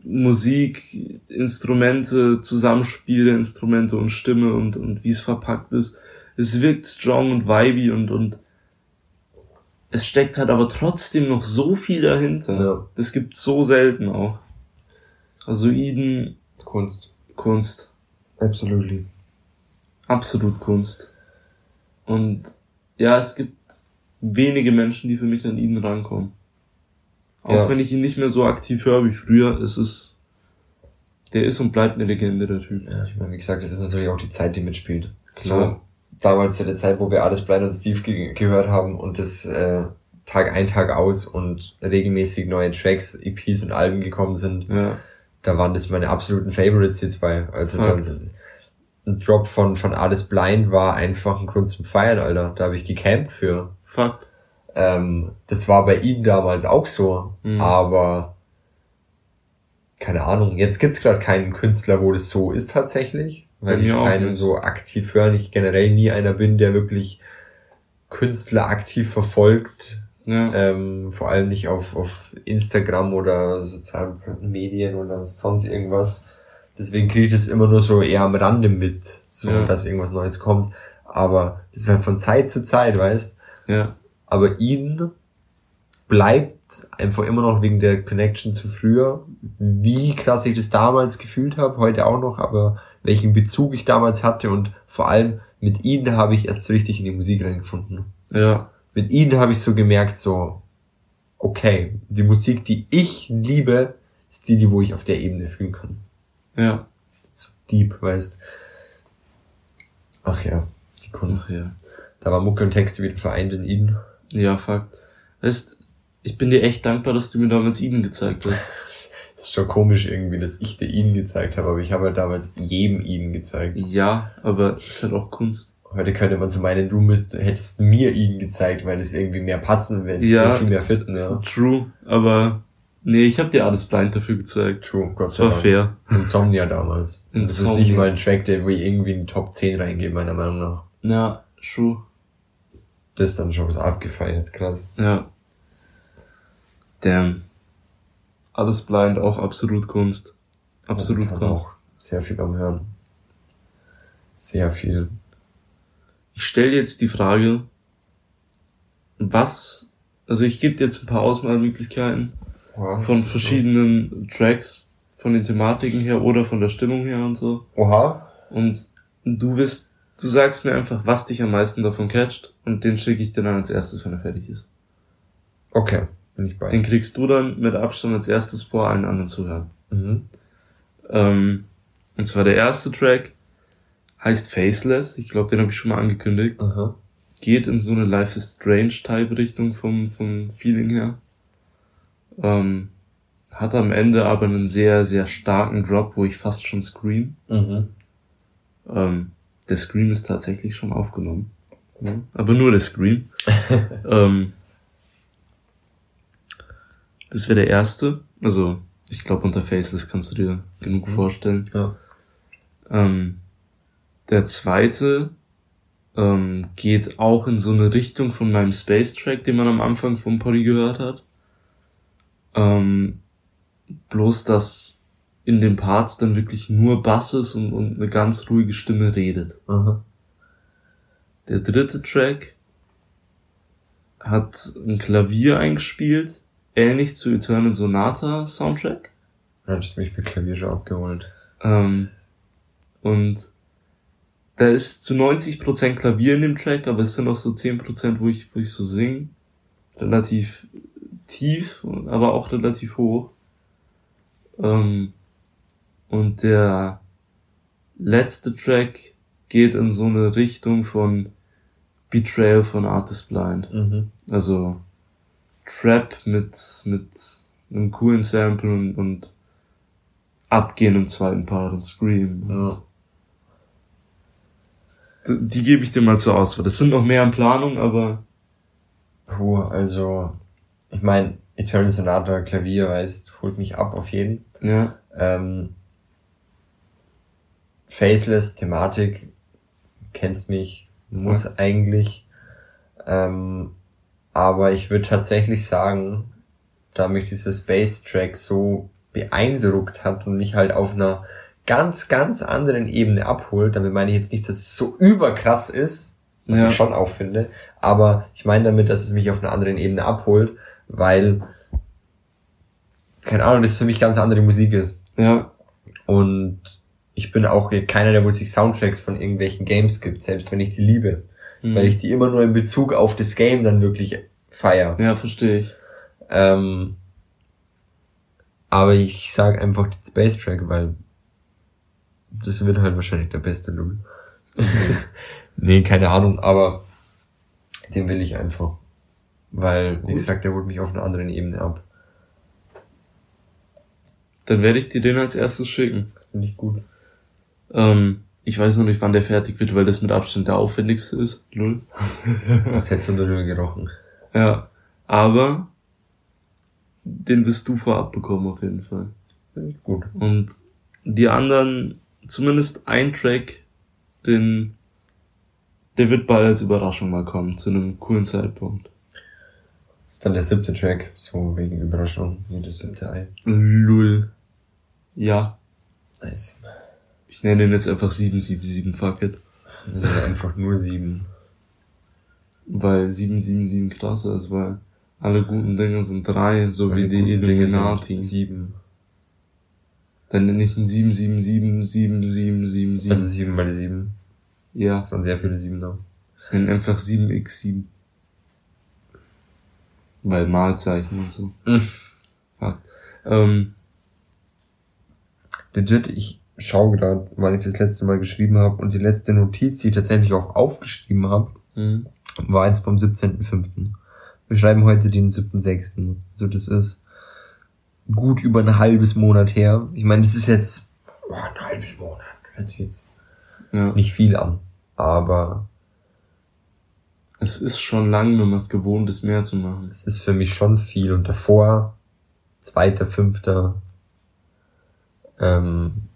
Musik, Instrumente, Zusammenspiel der Instrumente und Stimme und, und wie es verpackt ist. Es wirkt strong und vibey und, und es steckt halt aber trotzdem noch so viel dahinter. Ja. Das gibt so selten auch. Also Eden, Kunst. Kunst. Absolutely. Absolut Kunst. Und ja, es gibt wenige Menschen, die für mich an ihn rankommen. Auch Ja. wenn ich ihn nicht mehr so aktiv höre wie früher, es ist, der ist und bleibt eine Legende, der Typ. Ja, ich meine, wie gesagt, das ist natürlich auch die Zeit, die mitspielt. Klar. So, damals zu der Zeit, wo wir alles Blind und Steve ge gehört haben und das äh, Tag ein, Tag aus und regelmäßig neue Tracks, EPs und Alben gekommen sind, Ja, da waren das meine absoluten Favorites jetzt bei. Also dann, ein Drop von, von Alles Blind war einfach ein Grund zum Feiern, Alter. Da habe ich gecampt für. Fakt. Ähm, das war bei ihm damals auch so, Mhm. aber keine Ahnung, jetzt gibt's gerade keinen Künstler, wo das so ist tatsächlich, weil Bei ich keinen so aktiv höre. Ich generell nie einer bin, der wirklich Künstler aktiv verfolgt, Ja, ähm, vor allem nicht auf, auf Instagram oder sozialen Medien oder sonst irgendwas. Deswegen kriege ich das immer nur so eher am Rande mit, so Ja. dass irgendwas Neues kommt. Aber das ist halt von Zeit zu Zeit, weißt ja, aber ihn bleibt einfach immer noch wegen der Connection zu früher. Wie krass ich das damals gefühlt habe, heute auch noch, aber welchen Bezug ich damals hatte und vor allem mit ihnen habe ich erst so richtig in die Musik reingefunden. Ja. Mit ihnen habe ich so gemerkt, so, okay, die Musik, die ich liebe, ist die, die wo ich auf der Ebene fühlen kann. Ja. So deep, weißt. Ach ja, die Kunst. Ach ja. Da war Mucke und Texte wieder vereint in ihnen. Ja, Fakt. Weißt, ich bin dir echt dankbar, dass du mir damals Eden gezeigt hast. (laughs) Das ist schon komisch irgendwie, dass ich dir ihn gezeigt habe, aber ich habe halt damals jedem ihn gezeigt. Ja, aber es ist halt auch Kunst. Heute könnte man so meinen, du müsst, hättest mir ihn gezeigt, weil es irgendwie mehr passen wäre, Ja. viel mehr fitten, ja. True, aber nee, ich habe dir alles blind dafür gezeigt. True, Gott sei war Dank. fair. Insomnia damals. Das ist Insomnia. nicht mal ein Track, der wo ich irgendwie in die Top 10 reingehe, meiner Meinung nach. Ja, true. Das dann schon was abgefeiert, krass. Ja. Damn. Alles blind, auch absolut Kunst. Absolut Momentan Kunst. auch sehr viel am Hören. Sehr viel. Ich stelle jetzt die Frage, was, also ich gebe dir jetzt ein paar Auswahlmöglichkeiten von verschiedenen Tracks, von den Thematiken her oder von der Stimmung her und so. Oha. Und du wirst, du sagst mir einfach, was dich am meisten davon catcht und den schicke ich dir dann als erstes, wenn er fertig ist. Okay, bin ich bei. Den kriegst du dann mit Abstand als erstes vor allen anderen zu hören. Mhm. Ähm, und zwar der erste Track heißt Faceless. Ich glaube, den habe ich schon mal angekündigt. Aha. Geht in so eine Life is Strange Type Richtung vom, vom Feeling her. Ähm, hat am Ende aber einen sehr, sehr starken Drop, wo ich fast schon scream. Mhm. Ähm, der Scream ist tatsächlich schon aufgenommen. Ja, aber nur der Scream. (laughs) ähm, das wäre der erste. Also, ich glaube, unter Faceless kannst du dir genug Mhm. vorstellen. Ja. Ähm, der zweite ähm, geht auch in so eine Richtung von meinem Space Track, den man am Anfang vom Poddy gehört hat. Ähm, bloß, dass in den Parts dann wirklich nur Bass ist und, und eine ganz ruhige Stimme redet. Aha. Der dritte Track hat ein Klavier eingespielt, ähnlich zu Eternal Sonata Soundtrack. Hast du mich mit Klavier schon abgeholt. Ähm, und da ist zu 90% Klavier in dem Track, aber es sind auch so 10%, wo ich, wo ich so sing. Relativ tief, aber auch relativ hoch. Ähm, und der letzte Track geht in so eine Richtung von Betrayal von Artist Blind. Mhm. Also Trap mit, mit einem coolen Sample und, und Abgehen im zweiten Part und Scream. Ja. D- Die gebe ich dir mal zur Auswahl. Das sind noch mehr in Planung, aber Puh, also, ich meine, Eternal Sonata Klavier, weißt, holt mich ab auf jeden. ja, Ähm, Faceless Thematik, kennst mich, muss eigentlich. Ähm, aber ich würde tatsächlich sagen, da mich dieser Space Track so beeindruckt hat und mich halt auf einer ganz, ganz anderen Ebene abholt, damit meine ich jetzt nicht, dass es so überkrass ist, was Ja. ich schon auch finde, aber ich meine damit, dass es mich auf einer anderen Ebene abholt, weil, keine Ahnung, das für mich ganz andere Musik ist. ja, Und ich bin auch keiner, der wo sich Soundtracks von irgendwelchen Games gibt, selbst wenn ich die liebe. mhm. Weil ich die immer nur in Bezug auf das Game dann wirklich feier. ja, verstehe ich. Ähm, aber ich sag einfach den Space Track, weil das wird halt wahrscheinlich der beste Lul. (laughs) nee, keine Ahnung, aber den will ich einfach. Weil, wie gesagt, der holt mich auf einer anderen Ebene ab. Dann werde ich dir den als erstes schicken. Finde ich gut. Ähm, ich weiß noch nicht, wann der fertig wird, weil das mit Abstand der aufwendigste ist. Null. (laughs) Als hättest du darüber gerochen. Ja, aber den wirst du vorab bekommen auf jeden Fall. Gut. Und die anderen, zumindest ein Track, den, der wird bald als Überraschung mal kommen, zu einem coolen Zeitpunkt. ist dann der siebte Track, so wegen Überraschung, jedes siebte Ei. Lull. Ja. Nice. Ich nenne den jetzt einfach 777 Fuck it. Ist einfach nur sieben. Weil 777 krasser ist, weil alle guten Dinge sind drei, so wie Meine die Illuminati. Sieben. Dann nenne ich ihn 7777777. Also 7 mal die 7. Ja. Das waren sehr viele 7 da. Ich nenne einfach 7x7. Weil Malzeichen und so. Mhm. Ja. Ähm, Legit, ich schaue gerade, weil ich das letzte Mal geschrieben habe und die letzte Notiz, die ich tatsächlich auch aufgeschrieben habe, mhm. war eins vom 17.05. Wir schreiben heute den 7.06. So, das ist gut über ein halbes Monat her. Ich meine, das ist jetzt oh, ein halbes Monat. Hört sich jetzt ja. nicht viel an. Aber Es ist schon lang, wenn man es gewohnt ist, mehr zu machen. es ist für mich schon viel. Und davor, zweiter, fünfter, ähm,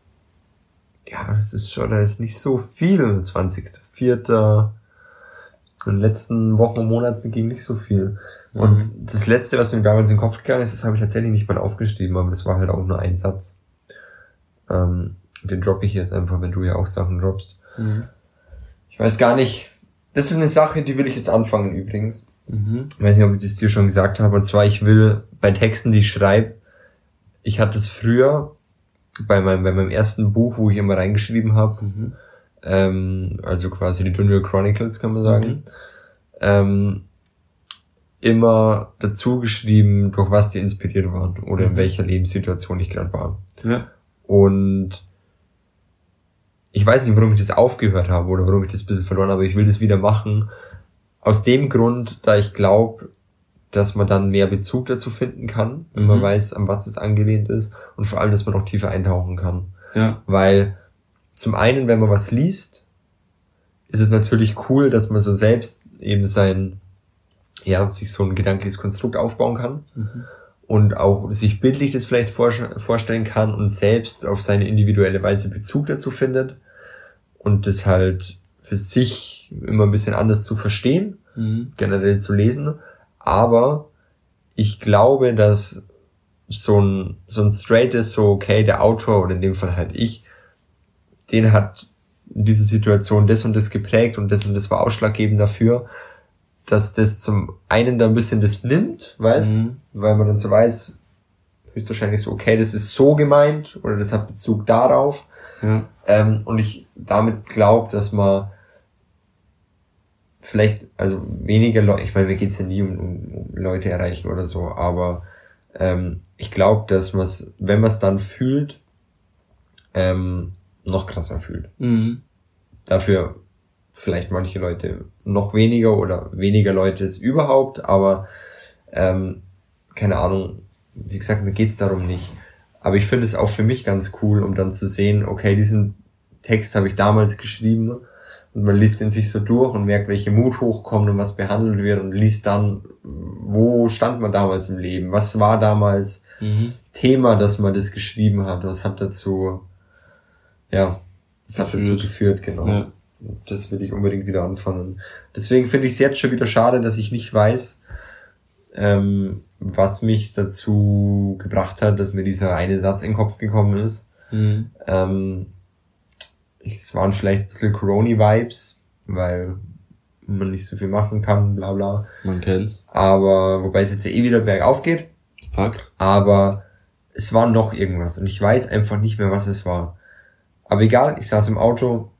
ja, das ist schon, da ist nicht so viel. Und 20. Vierter, in den letzten Wochen und Monaten ging nicht so viel. Und Mhm. das letzte, was mir damals in den Kopf gegangen ist, das habe ich tatsächlich nicht mal aufgeschrieben, aber das war halt auch nur ein Satz. Ähm, den droppe ich jetzt einfach, wenn du ja auch Sachen droppst. Mhm. Ich weiß gar nicht. Das ist eine Sache, die will ich jetzt anfangen übrigens. Mhm. Ich weiß nicht, ob ich das dir schon gesagt habe. Und zwar, ich will bei Texten, die ich schreibe, ich hatte es früher bei meinem, bei meinem ersten Buch, wo ich immer reingeschrieben habe, Mhm. ähm, also quasi die Dunwell Chronicles, kann man sagen, ähm, immer dazu geschrieben, durch was die inspiriert waren oder in Mhm. welcher Lebenssituation ich gerade war. Ja. Und ich weiß nicht, warum ich das aufgehört habe oder warum ich das ein bisschen verloren habe, aber ich will das wieder machen. Aus dem Grund, da ich glaube, dass man dann mehr Bezug dazu finden kann, wenn man Mhm. weiß, an was das angelehnt ist und vor allem, dass man auch tiefer eintauchen kann. Ja. Weil zum einen, wenn man was liest, ist es natürlich cool, dass man so selbst eben sein, ja, sich so ein gedankliches Konstrukt aufbauen kann Mhm. und auch sich bildlich das vielleicht vorsch- vorstellen kann und selbst auf seine individuelle Weise Bezug dazu findet und das halt für sich immer ein bisschen anders zu verstehen, Mhm. generell zu lesen. Aber ich glaube, dass so ein, so ein straightes, so okay, der Autor oder in dem Fall halt ich, den hat diese Situation das und das geprägt und das und das war ausschlaggebend dafür, dass das zum einen da ein bisschen das nimmt, weißt, Mhm. weil man dann so weiß, höchstwahrscheinlich so, okay, das ist so gemeint oder das hat Bezug darauf. Ja. Ähm, und ich damit glaube, dass man vielleicht, also weniger Leute, ich meine, mir geht's ja nie um, um, um Leute erreichen oder so, aber ähm, ich glaube, dass man es, wenn man es dann fühlt, ähm, noch krasser fühlt. Mhm. Dafür vielleicht manche Leute noch weniger oder weniger Leute es überhaupt, aber ähm, keine Ahnung, wie gesagt, mir geht's darum nicht. Aber ich finde es auch für mich ganz cool, um dann zu sehen, okay, diesen Text habe ich damals geschrieben und man liest ihn sich so durch und merkt, welche Mut hochkommt und was behandelt wird und liest dann, wo stand man damals im Leben, was war damals Mhm. Thema, dass man das geschrieben hat, was hat dazu, ja, was hat dazu Geführt. geführt, genau. Ja. Das will ich unbedingt wieder anfangen. Deswegen finde ich es jetzt schon wieder schade, dass ich nicht weiß, ähm, was mich dazu gebracht hat, dass mir dieser eine Satz in den Kopf gekommen ist. Mhm. Ähm, es waren vielleicht ein bisschen Corona-Vibes, weil man nicht so viel machen kann, bla bla. Man kennt's. Aber wobei es jetzt ja eh wieder bergauf geht. Fakt. Aber es war noch irgendwas und ich weiß einfach nicht mehr, was es war. Aber egal, ich saß im Auto,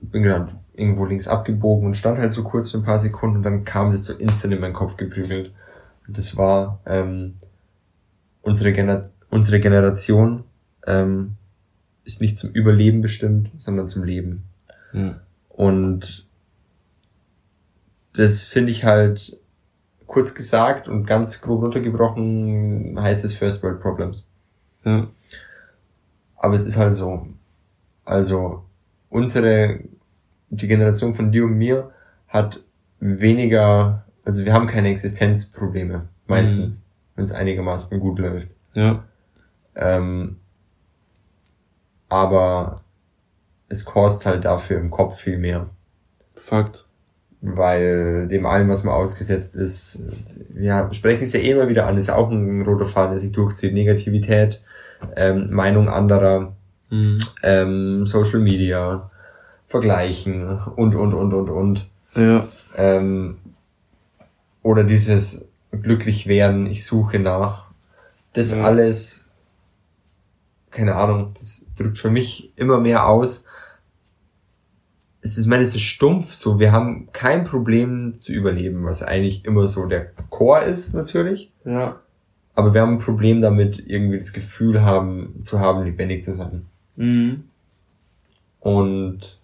bin gerade irgendwo links abgebogen und stand halt so kurz für ein paar Sekunden und dann kam das so instant in meinen Kopf geprügelt. Und das war ähm, unsere, Gener unsere Generation ähm, ist nicht zum Überleben bestimmt, sondern zum Leben. Ja. Und das finde ich halt kurz gesagt und ganz grob runtergebrochen heißt es First World Problems. Ja. Aber es ist halt so. Also unsere, die Generation von dir und mir hat weniger, also wir haben keine Existenzprobleme, meistens, wenn es einigermaßen gut läuft. Ja. Ähm, aber es kostet halt dafür im Kopf viel mehr. Fakt. weil dem allem, was man ausgesetzt ist, ja, sprechen es ja eh immer wieder an, ist ja auch ein roter Faden, der sich durchzieht, Negativität, ähm, Meinung anderer, Mhm. ähm, Social Media, Vergleichen und, und, und, und, und. Ja. Ähm, oder dieses glücklich werden, ich suche nach. Das Ja. alles keine Ahnung, das drückt für mich immer mehr aus. Es ist, ich meine, es ist stumpf so. Wir haben kein Problem zu überleben, was eigentlich immer so der Chor ist, natürlich. Ja. Aber wir haben ein Problem damit, irgendwie das Gefühl haben, zu haben, lebendig zu sein. Mhm. Und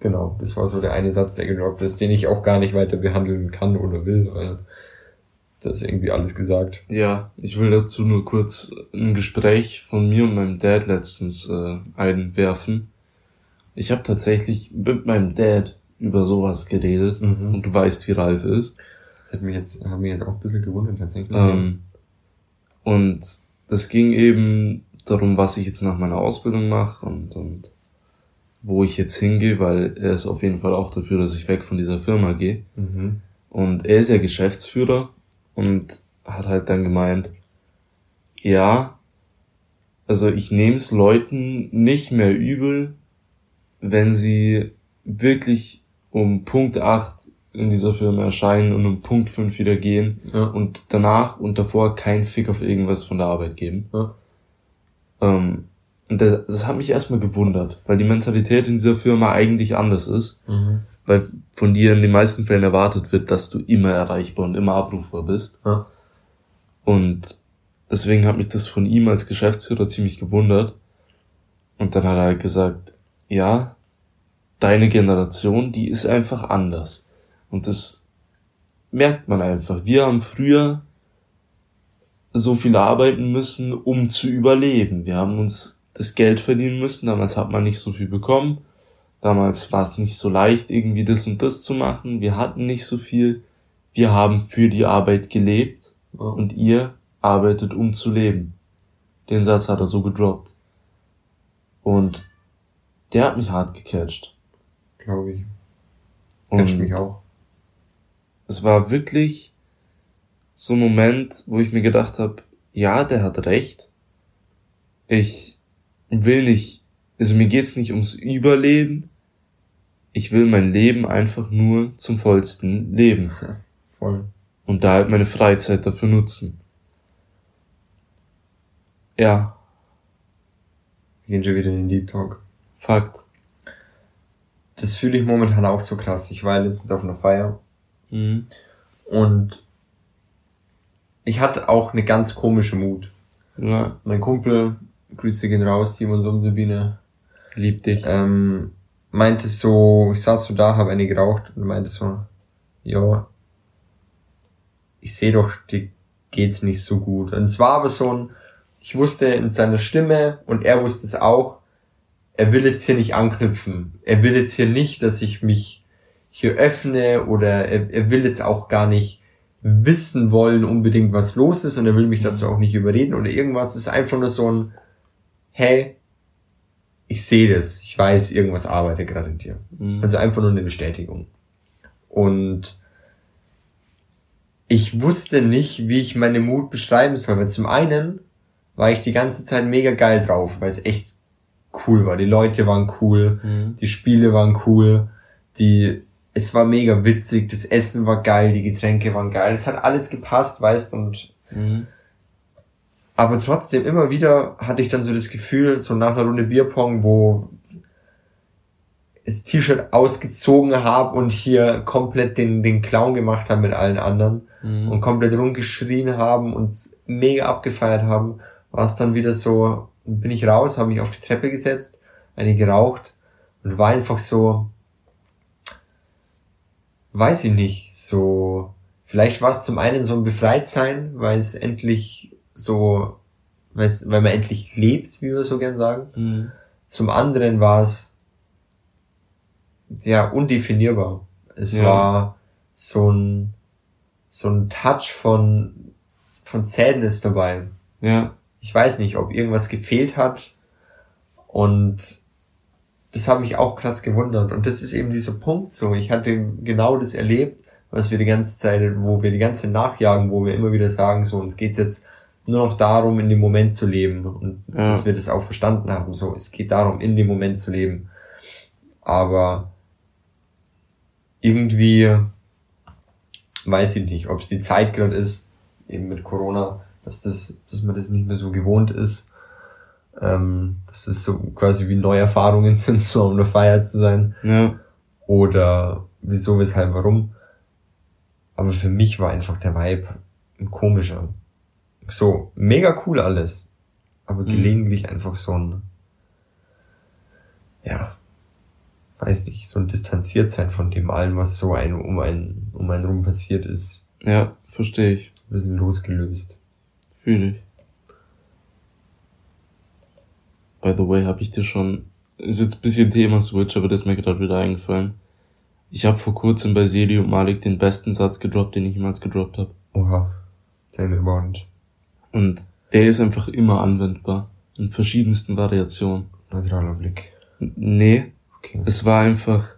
genau, das war so der eine Satz, der gedroppt ist, den ich auch gar nicht weiter behandeln kann oder will, weil das ist irgendwie alles gesagt. Ja, ich will dazu nur kurz ein Gespräch von mir und meinem Dad letztens äh, einwerfen. Ich habe tatsächlich mit meinem Dad über sowas geredet Mhm. und du weißt, wie Ralf ist. Das hat mich jetzt, hat mich jetzt auch ein bisschen gewundert tatsächlich. Ähm, und es ging eben darum, was ich jetzt nach meiner Ausbildung mache und, und wo ich jetzt hingehe, weil er ist auf jeden Fall auch dafür, dass ich weg von dieser Firma gehe. Mhm. Und er ist ja Geschäftsführer und hat halt dann gemeint, ja, also ich nehme es Leuten nicht mehr übel, wenn sie wirklich um Punkt 8 in dieser Firma erscheinen und um Punkt 5 wieder gehen Ja. und danach und davor keinen Fick auf irgendwas von der Arbeit geben. Ja. Ähm, und das, das hat mich erstmal gewundert, weil die Mentalität in dieser Firma eigentlich anders ist, Mhm. Weil von dir in den meisten Fällen erwartet wird, dass du immer erreichbar und immer abrufbar bist. Ja. Und deswegen hat mich das von ihm als Geschäftsführer ziemlich gewundert. Und dann hat er halt gesagt, ja, deine Generation, die ist einfach anders. Und das merkt man einfach. Wir haben früher so viel arbeiten müssen, um zu überleben. Wir haben uns das Geld verdienen müssen. Damals hat man nicht so viel bekommen. Damals war es nicht so leicht, irgendwie das und das zu machen. Wir hatten nicht so viel. Wir haben für die Arbeit gelebt und ihr arbeitet, um zu leben. Den Satz hat er so gedroppt. Und der hat mich hart gecatcht. Glaube ich. Catcht mich auch. es war wirklich so ein Moment, wo ich mir gedacht habe, ja, der hat recht. Ich will nicht, also mir geht's nicht ums Überleben. Ich will mein Leben einfach nur zum vollsten leben (laughs) Voll. und da halt meine Freizeit dafür nutzen. Ja, Wir gehen schon wieder in den Deep Talk. Fakt. Das fühle ich momentan auch so krass. Ich war ja letztens auf einer Feier Mhm. und ich hatte auch eine ganz komische Mut. Ja, Mein Kumpel, Grüße gehen raus, Simon Sumsebine, lieb dich. ähm, meinte so, ich saß so da, habe eine geraucht und meinte so, ja, ich sehe doch, dir geht's nicht so gut. Und es war aber so ein, ich wusste in seiner Stimme und er wusste es auch, er will jetzt hier nicht anknüpfen. Er will jetzt hier nicht, dass ich mich hier öffne oder er, er will jetzt auch gar nicht wissen wollen unbedingt, was los ist und er will mich dazu auch nicht überreden oder irgendwas. Es ist einfach nur so ein, hey, ich sehe das, ich weiß, irgendwas arbeitet gerade in dir. Mhm. Also einfach nur eine Bestätigung. Und ich wusste nicht, wie ich meine Mut beschreiben soll, weil zum einen war ich die ganze Zeit mega geil drauf, weil es echt cool war. Die Leute waren cool, Mhm. die Spiele waren cool, die, es war mega witzig, das Essen war geil, die Getränke waren geil, es hat alles gepasst, weißt, und Mhm. Aber trotzdem immer wieder hatte ich dann so das Gefühl, so nach einer Runde Bierpong, wo das T-Shirt ausgezogen habe und hier komplett den, den Clown gemacht habe mit allen anderen Mhm. und komplett rumgeschrien haben und mega abgefeiert haben, war es dann wieder so, bin ich raus, habe mich auf die Treppe gesetzt, eine geraucht und war einfach so, weiß ich nicht, so, vielleicht war es zum einen so ein Befreitsein, weil es endlich so, weil, es, weil man endlich lebt, wie wir so gern sagen. Mhm. Zum anderen war es ja undefinierbar. Es Ja. war so ein so ein Touch von von Sadness dabei. Ja. Ich weiß nicht, ob irgendwas gefehlt hat und das hat mich auch krass gewundert und das ist eben dieser Punkt so. Ich hatte genau das erlebt, was wir die ganze Zeit, wo wir die ganze nachjagen, wo wir immer wieder sagen, so uns geht's jetzt nur noch darum, in dem Moment zu leben und Ja. dass wir das auch verstanden haben. So, es geht darum, in dem Moment zu leben. Aber irgendwie weiß ich nicht, ob es die Zeit gerade ist, eben mit Corona, dass das, dass man das nicht mehr so gewohnt ist. Ähm, das ist so quasi wie Neuerfahrungen (laughs) sind, so um eine Feier zu sein. Ja. Oder wieso, weshalb, warum. Aber für mich war einfach der Vibe ein komischer. So, mega cool alles. Aber Mhm. gelegentlich einfach so ein, ja, weiß nicht, so ein Distanziertsein von dem allen, was so ein, um einen, um einen rum passiert ist. Ja, verstehe ich. Ein bisschen losgelöst. Fühle ich. By the way, habe ich dir schon, ist jetzt ein bisschen Thema-Switch, aber das ist mir gerade wieder eingefallen. Ich habe vor kurzem bei Seli und Malik den besten Satz gedroppt, den ich jemals gedroppt habe. Oha. Tell me about it. Und der ist einfach immer anwendbar. In verschiedensten Variationen. Neutraler Blick. Nee, Okay. es war einfach,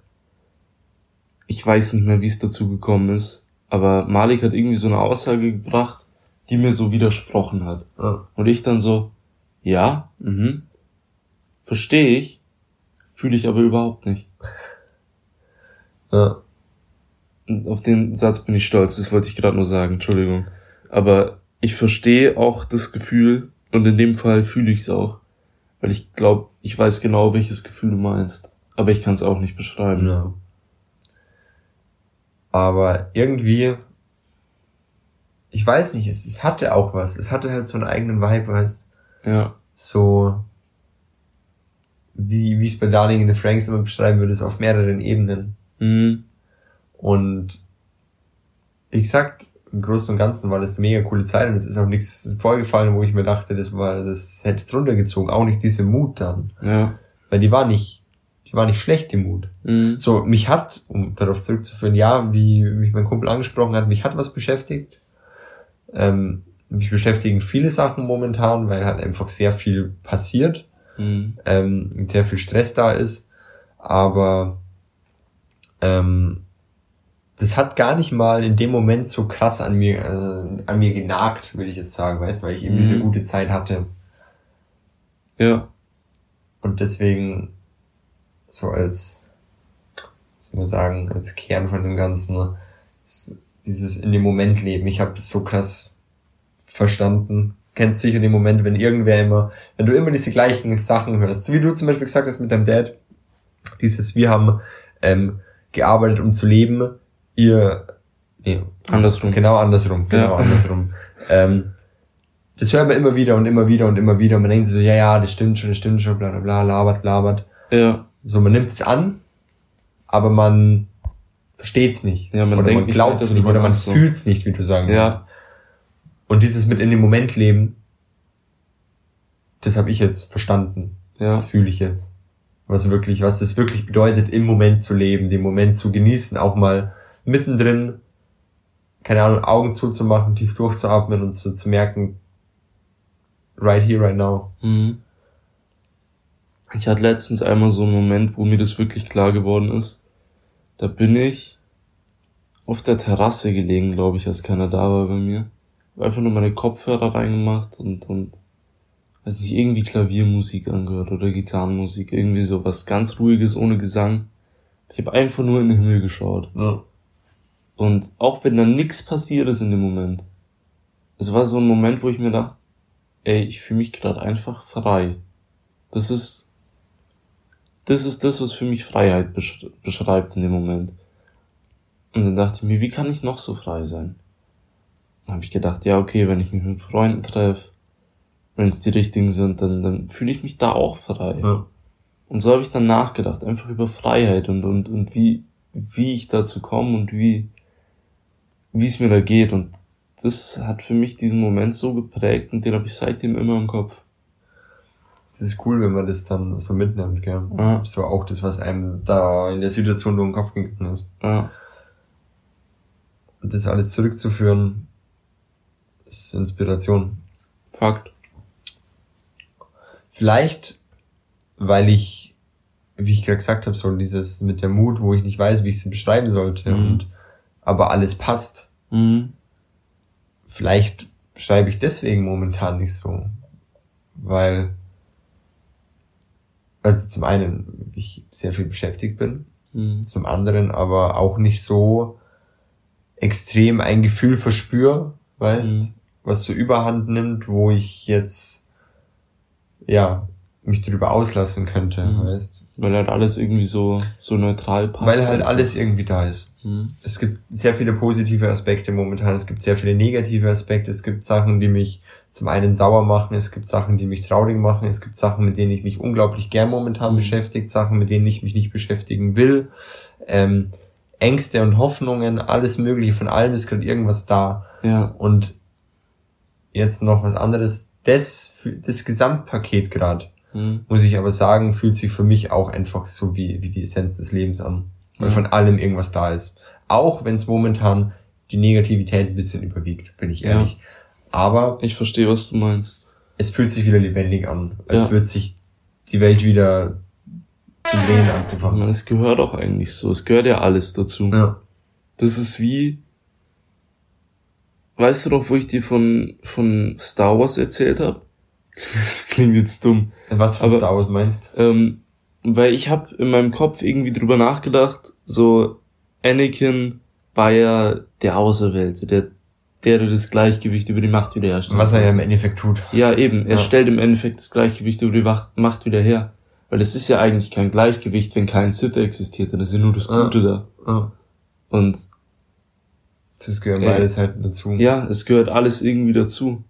ich weiß nicht mehr, wie es dazu gekommen ist, aber Malik hat irgendwie so eine Aussage gebracht, die mir so widersprochen hat. Ah, Und ich dann so, ja, mhm, verstehe ich, fühle ich aber überhaupt nicht. ja. Auf den Satz bin ich stolz, das wollte ich gerade nur sagen, Entschuldigung. Aber ich verstehe auch das Gefühl und in dem Fall fühle ich es auch. Weil ich glaube, ich weiß genau, welches Gefühl du meinst. Aber ich kann es auch nicht beschreiben. Ja. Aber irgendwie, ich weiß nicht, es, es hatte auch was. Es hatte halt so einen eigenen Vibe, weißt Ja, so wie wie es bei Darling in the Franks immer beschreiben würde, so auf mehreren Ebenen. mhm. Und wie gesagt, im Großen und Ganzen war das eine mega coole Zeit und es ist auch nichts vorgefallen, wo ich mir dachte, das war, das hätte es runtergezogen. Auch nicht diese Mut dann. ja, Weil die war nicht, die war nicht schlecht, die Mut. mhm. So, mich hat, um darauf zurückzuführen, ja, wie mich mein Kumpel angesprochen hat, mich hat was beschäftigt. Ähm, mich beschäftigen viele Sachen momentan, weil halt einfach sehr viel passiert, Mhm. ähm, und sehr viel Stress da ist. Aber ähm, das hat gar nicht mal in dem Moment so krass an mir, äh, an mir genagt, will ich jetzt sagen, weißt, weil ich eben Mhm. diese gute Zeit hatte. ja, Und deswegen so als, soll man sagen, als Kern von dem Ganzen, ne, dieses in dem Moment leben. Ich habe das so krass verstanden. Kennst sicher den Moment, wenn irgendwer immer, wenn du immer diese gleichen Sachen hörst, so wie du zum Beispiel gesagt hast mit deinem Dad, dieses, wir haben ähm, gearbeitet, um zu leben, ihr, nee, Andersrum. genau andersrum, genau Ja. andersrum. (laughs) ähm, das hört man immer wieder und immer wieder und immer wieder und man denkt sich so, ja, ja, das stimmt schon, das stimmt schon, bla bla bla, labert, labert. ja, So, man nimmt es an, aber man versteht's nicht. Ja, man oder man nicht glaubt es nicht, drüber oder man so. fühlt's nicht, wie du sagen Ja. willst. Und dieses mit in dem Moment leben, das habe ich jetzt verstanden. ja, Das fühle ich jetzt. Was wirklich, was es wirklich bedeutet, im Moment zu leben, den Moment zu genießen, auch mal mittendrin, keine Ahnung, Augen zuzumachen, tief durchzuatmen und zu, zu merken, right here, right now. Mhm. Ich hatte letztens einmal so einen Moment, wo mir das wirklich klar geworden ist. Da bin ich auf der Terrasse gelegen, glaube ich, als keiner da war bei mir. Einfach nur meine Kopfhörer reingemacht und, und, weiß nicht, irgendwie Klaviermusik angehört oder Gitarrenmusik, irgendwie sowas ganz ruhiges, ohne Gesang. Ich habe einfach nur in den Himmel geschaut. Ja. Und auch wenn da nichts passiert ist in dem Moment, es war so ein Moment, wo ich mir dachte, ey, ich fühle mich gerade einfach frei. Das ist, das ist das, was für mich Freiheit besch beschreibt in dem Moment. Und dann dachte ich mir, wie kann ich noch so frei sein? Dann habe ich gedacht, ja, okay, wenn ich mich mit Freunden treffe, wenn es die richtigen sind, dann, dann fühle ich mich da auch frei. Ja. Und so habe ich dann nachgedacht, einfach über Freiheit und, und, und wie, wie ich dazu komme und wie, wie es mir da geht. Und das hat für mich diesen Moment so geprägt und den habe ich seitdem immer im Kopf. Das ist cool, wenn man das dann so mitnimmt, gell. Ja, Das war auch das, was einem da in der Situation durch den Kopf gegangen ist. ja, Und das alles zurückzuführen, ist Inspiration. Fakt. Vielleicht, weil ich, wie ich gerade gesagt habe, so dieses mit der Mut, wo ich nicht weiß, wie ich sie beschreiben sollte Mhm. und aber alles passt. Mhm. Vielleicht schreibe ich deswegen momentan nicht so, weil also zum einen ich sehr viel beschäftigt bin, Mhm. zum anderen aber auch nicht so extrem ein Gefühl verspüre, weißt, Mhm. was so überhand nimmt, wo ich jetzt ja, mich drüber auslassen könnte, Mhm. weißt. Weil halt alles irgendwie so, so neutral passt. Weil halt alles irgendwie da ist. Mhm. Es gibt sehr viele positive Aspekte momentan, es gibt sehr viele negative Aspekte, es gibt Sachen, die mich zum einen sauer machen, es gibt Sachen, die mich traurig machen, es gibt Sachen, mit denen ich mich unglaublich gern momentan Mhm. beschäftige, Sachen, mit denen ich mich nicht beschäftigen will, ähm, Ängste und Hoffnungen, alles mögliche, von allem ist gerade irgendwas da. Ja, Und jetzt noch was anderes, das, das Gesamtpaket gerade, mhm. muss ich aber sagen, fühlt sich für mich auch einfach so wie, wie die Essenz des Lebens an. Weil Ja. von allem irgendwas da ist. Auch wenn es momentan die Negativität ein bisschen überwiegt, bin ich Ja. ehrlich. Aber ich verstehe, was du meinst. es fühlt sich wieder lebendig an, als Ja. würde sich die Welt wieder zum Drehen Ich anzufangen. meine, es gehört auch eigentlich so. Es gehört ja alles dazu. Ja. Das ist wie, weißt du doch, wo ich dir von, von Star Wars erzählt habe? Das klingt jetzt dumm. Was für Aber- Star Wars meinst? Ähm, weil ich habe in meinem Kopf irgendwie drüber nachgedacht, so Anakin war ja der Auserwählte, der, der das Gleichgewicht über die Macht wiederherstellt. Was er ja im Endeffekt tut. Ja, eben. Er Ja. stellt im Endeffekt das Gleichgewicht über die Macht wieder her. Weil es ist ja eigentlich kein Gleichgewicht, wenn kein Sith existiert, dann ist ja nur das Ja. Gute da. Ja. Und Das gehören Äh, beide Seiten dazu. ja, es gehört alles irgendwie dazu.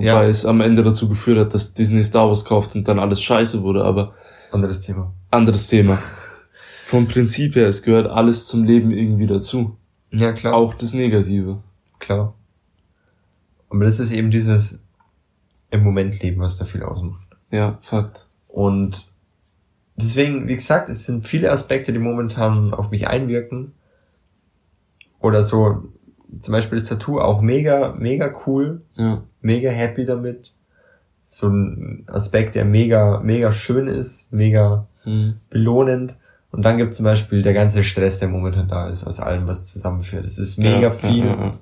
Wobei Ja. es am Ende dazu geführt hat, dass Disney Star Wars kauft und dann alles scheiße wurde, aber Anderes Thema. anderes Thema. (laughs) Vom Prinzip her, es gehört alles zum Leben irgendwie dazu. Ja, klar. Auch das Negative. Klar. Aber das ist eben dieses im Moment leben, was da viel ausmacht. Ja, Fakt. Und deswegen, wie gesagt, es sind viele Aspekte, die momentan auf mich einwirken. Oder so, zum Beispiel das Tattoo auch mega, mega cool, Ja. mega happy damit. So ein Aspekt, der mega, mega schön ist, mega Hm. belohnend. Und dann gibt zum Beispiel der ganze Stress, der momentan da ist, aus allem, was zusammenführt. Es ist mega ja, viel. Ja, ja,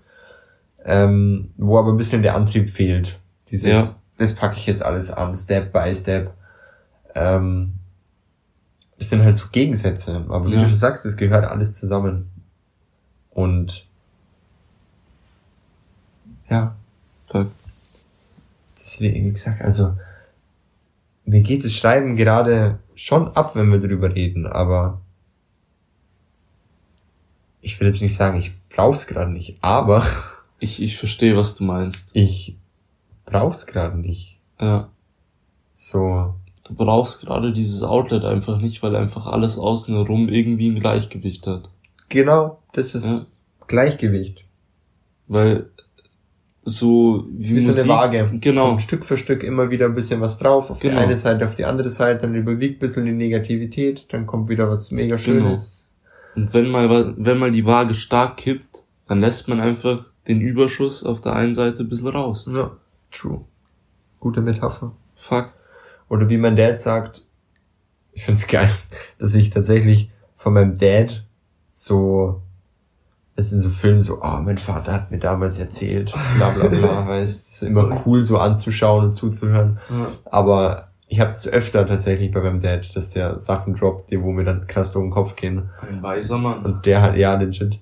ähm, wo aber ein bisschen der Antrieb fehlt. Dieses, das packe ich jetzt alles an, Step by Step. Ähm, das sind halt so Gegensätze, aber wie du schon sagst, es gehört alles zusammen. Und ja, Fakt. deswegen, wie gesagt, also mir geht das Schreiben gerade schon ab, wenn wir drüber reden, aber ich will jetzt nicht sagen, ich brauch's gerade nicht, aber (laughs) Ich, ich verstehe, was du meinst. ich brauch's gerade nicht. Ja. So, Du brauchst gerade dieses Outlet einfach nicht, weil einfach alles außen herum irgendwie ein Gleichgewicht hat. genau, das ist Ja. Gleichgewicht. Weil so wie so eine Waage. Genau. Und Stück für Stück immer wieder ein bisschen was drauf, auf Genau. die eine Seite, auf die andere Seite, dann überwiegt ein bisschen die Negativität, dann kommt wieder was mega Genau. Schönes. Und wenn mal, wenn mal die Waage stark kippt, dann lässt man einfach den Überschuss auf der einen Seite ein bisschen raus. Ja, true. Gute Metapher. Fakt. Oder wie mein Dad sagt, ich find's geil, (laughs) dass ich tatsächlich von meinem Dad so, es in so Filmen so, oh, mein Vater hat mir damals erzählt, bla bla bla, (laughs) weißt, es ist immer cool so anzuschauen und zuzuhören. Ja. Aber ich habe es öfter tatsächlich bei meinem Dad, dass der Sachen droppt, die wo mir dann krass durch den Kopf gehen. Ein weiser Mann. Und der hat, ja, legit.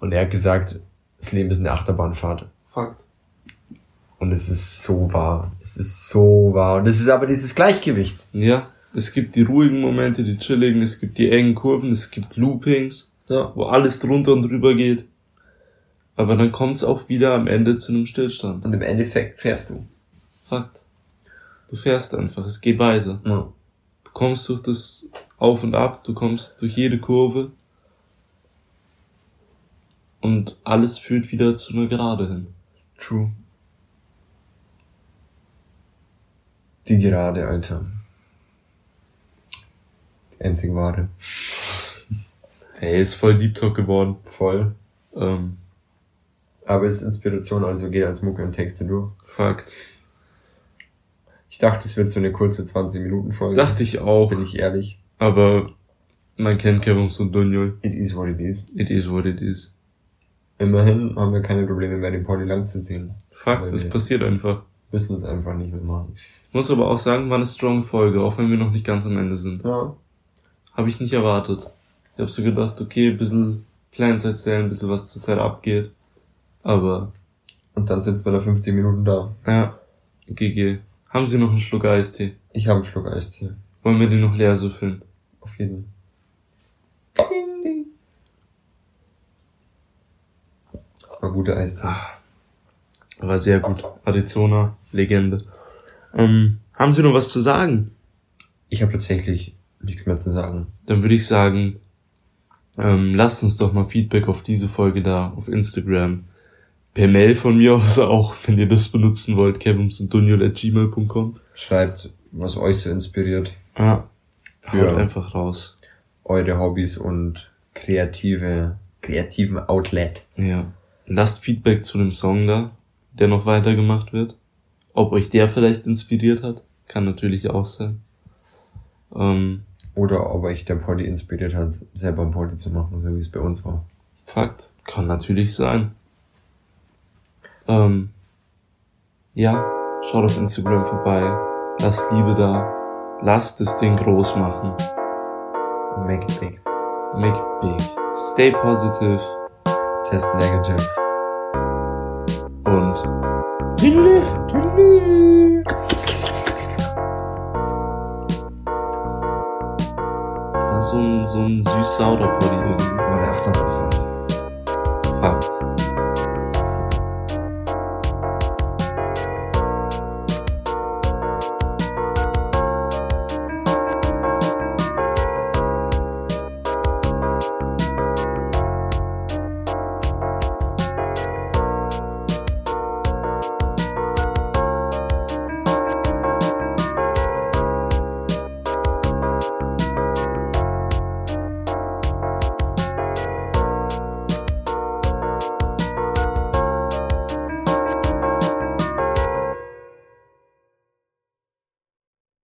Und er hat gesagt, das Leben ist eine Achterbahnfahrt. Fakt. Und es ist so wahr. Es ist so wahr. Und es ist aber dieses Gleichgewicht. Ja. Es gibt die ruhigen Momente, die chilligen, es gibt die engen Kurven, es gibt Loopings, Ja. wo alles drunter und drüber geht. Aber dann kommt's auch wieder am Ende zu einem Stillstand. Und im Endeffekt fährst du. Fakt. Du fährst einfach, es geht weiter. Ja. Du kommst durch das Auf und Ab, du kommst durch jede Kurve. Und alles führt wieder zu einer Gerade hin. True. Die Gerade, Alter. Die einzige Ware. Hey, ist voll Deep Talk geworden. Voll. Ähm, Aber es ist Inspiration, also geht als Mucke und Texte durch. Fakt. Ich dachte, es wird so eine kurze 20-Minuten-Folge. Dachte ich auch. Bin ich ehrlich. Aber man kennt Kevin und Dunjol. It is what it is. It is what it is. Immerhin haben wir keine Probleme mehr, den Party lang zu ziehen. Fakt, wir- passiert einfach. Müssen es einfach nicht mehr machen. Muss aber auch sagen, war eine strong Folge, auch wenn wir noch nicht ganz am Ende sind. Ja. Habe ich nicht erwartet. Ich habe so gedacht, okay, ein bisschen Plans erzählen, ein bisschen was zur Zeit abgeht. Aber Und dann sitzen wir da 50 Minuten da. Ja, GG. Haben Sie noch einen Schluck Eistee? Ich habe einen Schluck Eistee. Wollen wir den noch leer so füllen? Auf jeden. War guter Eistee. War sehr gut. Arizona, Legende. Ähm, haben Sie noch was zu sagen? Ich habe tatsächlich nichts mehr zu sagen. Dann würde ich sagen, ähm, lasst uns doch mal Feedback auf diese Folge da auf Instagram. Per Mail von mir aus auch, wenn ihr das benutzen wollt, kevumsundunjol.gmail.com. Schreibt, was euch so inspiriert. Ah, Für- haut einfach raus. Eure Hobbys und kreative, kreativen Outlet. Ja. Lasst Feedback zu dem Song da, der noch weitergemacht wird. Ob euch der vielleicht inspiriert hat, kann natürlich auch sein. Ähm, Oder ob euch der Poddy inspiriert hat, selber ein Poddy zu machen, so wie es bei uns war. Fakt, kann natürlich sein. Ähm, ja, schaut auf Instagram vorbei, lasst Liebe da, lasst das Ding groß machen. Make it big. Make it big. Stay positive Test negative. und so ein, so ein süß-sauder Pulli irgendwie. War der Achterbahnfahrt. Fakt.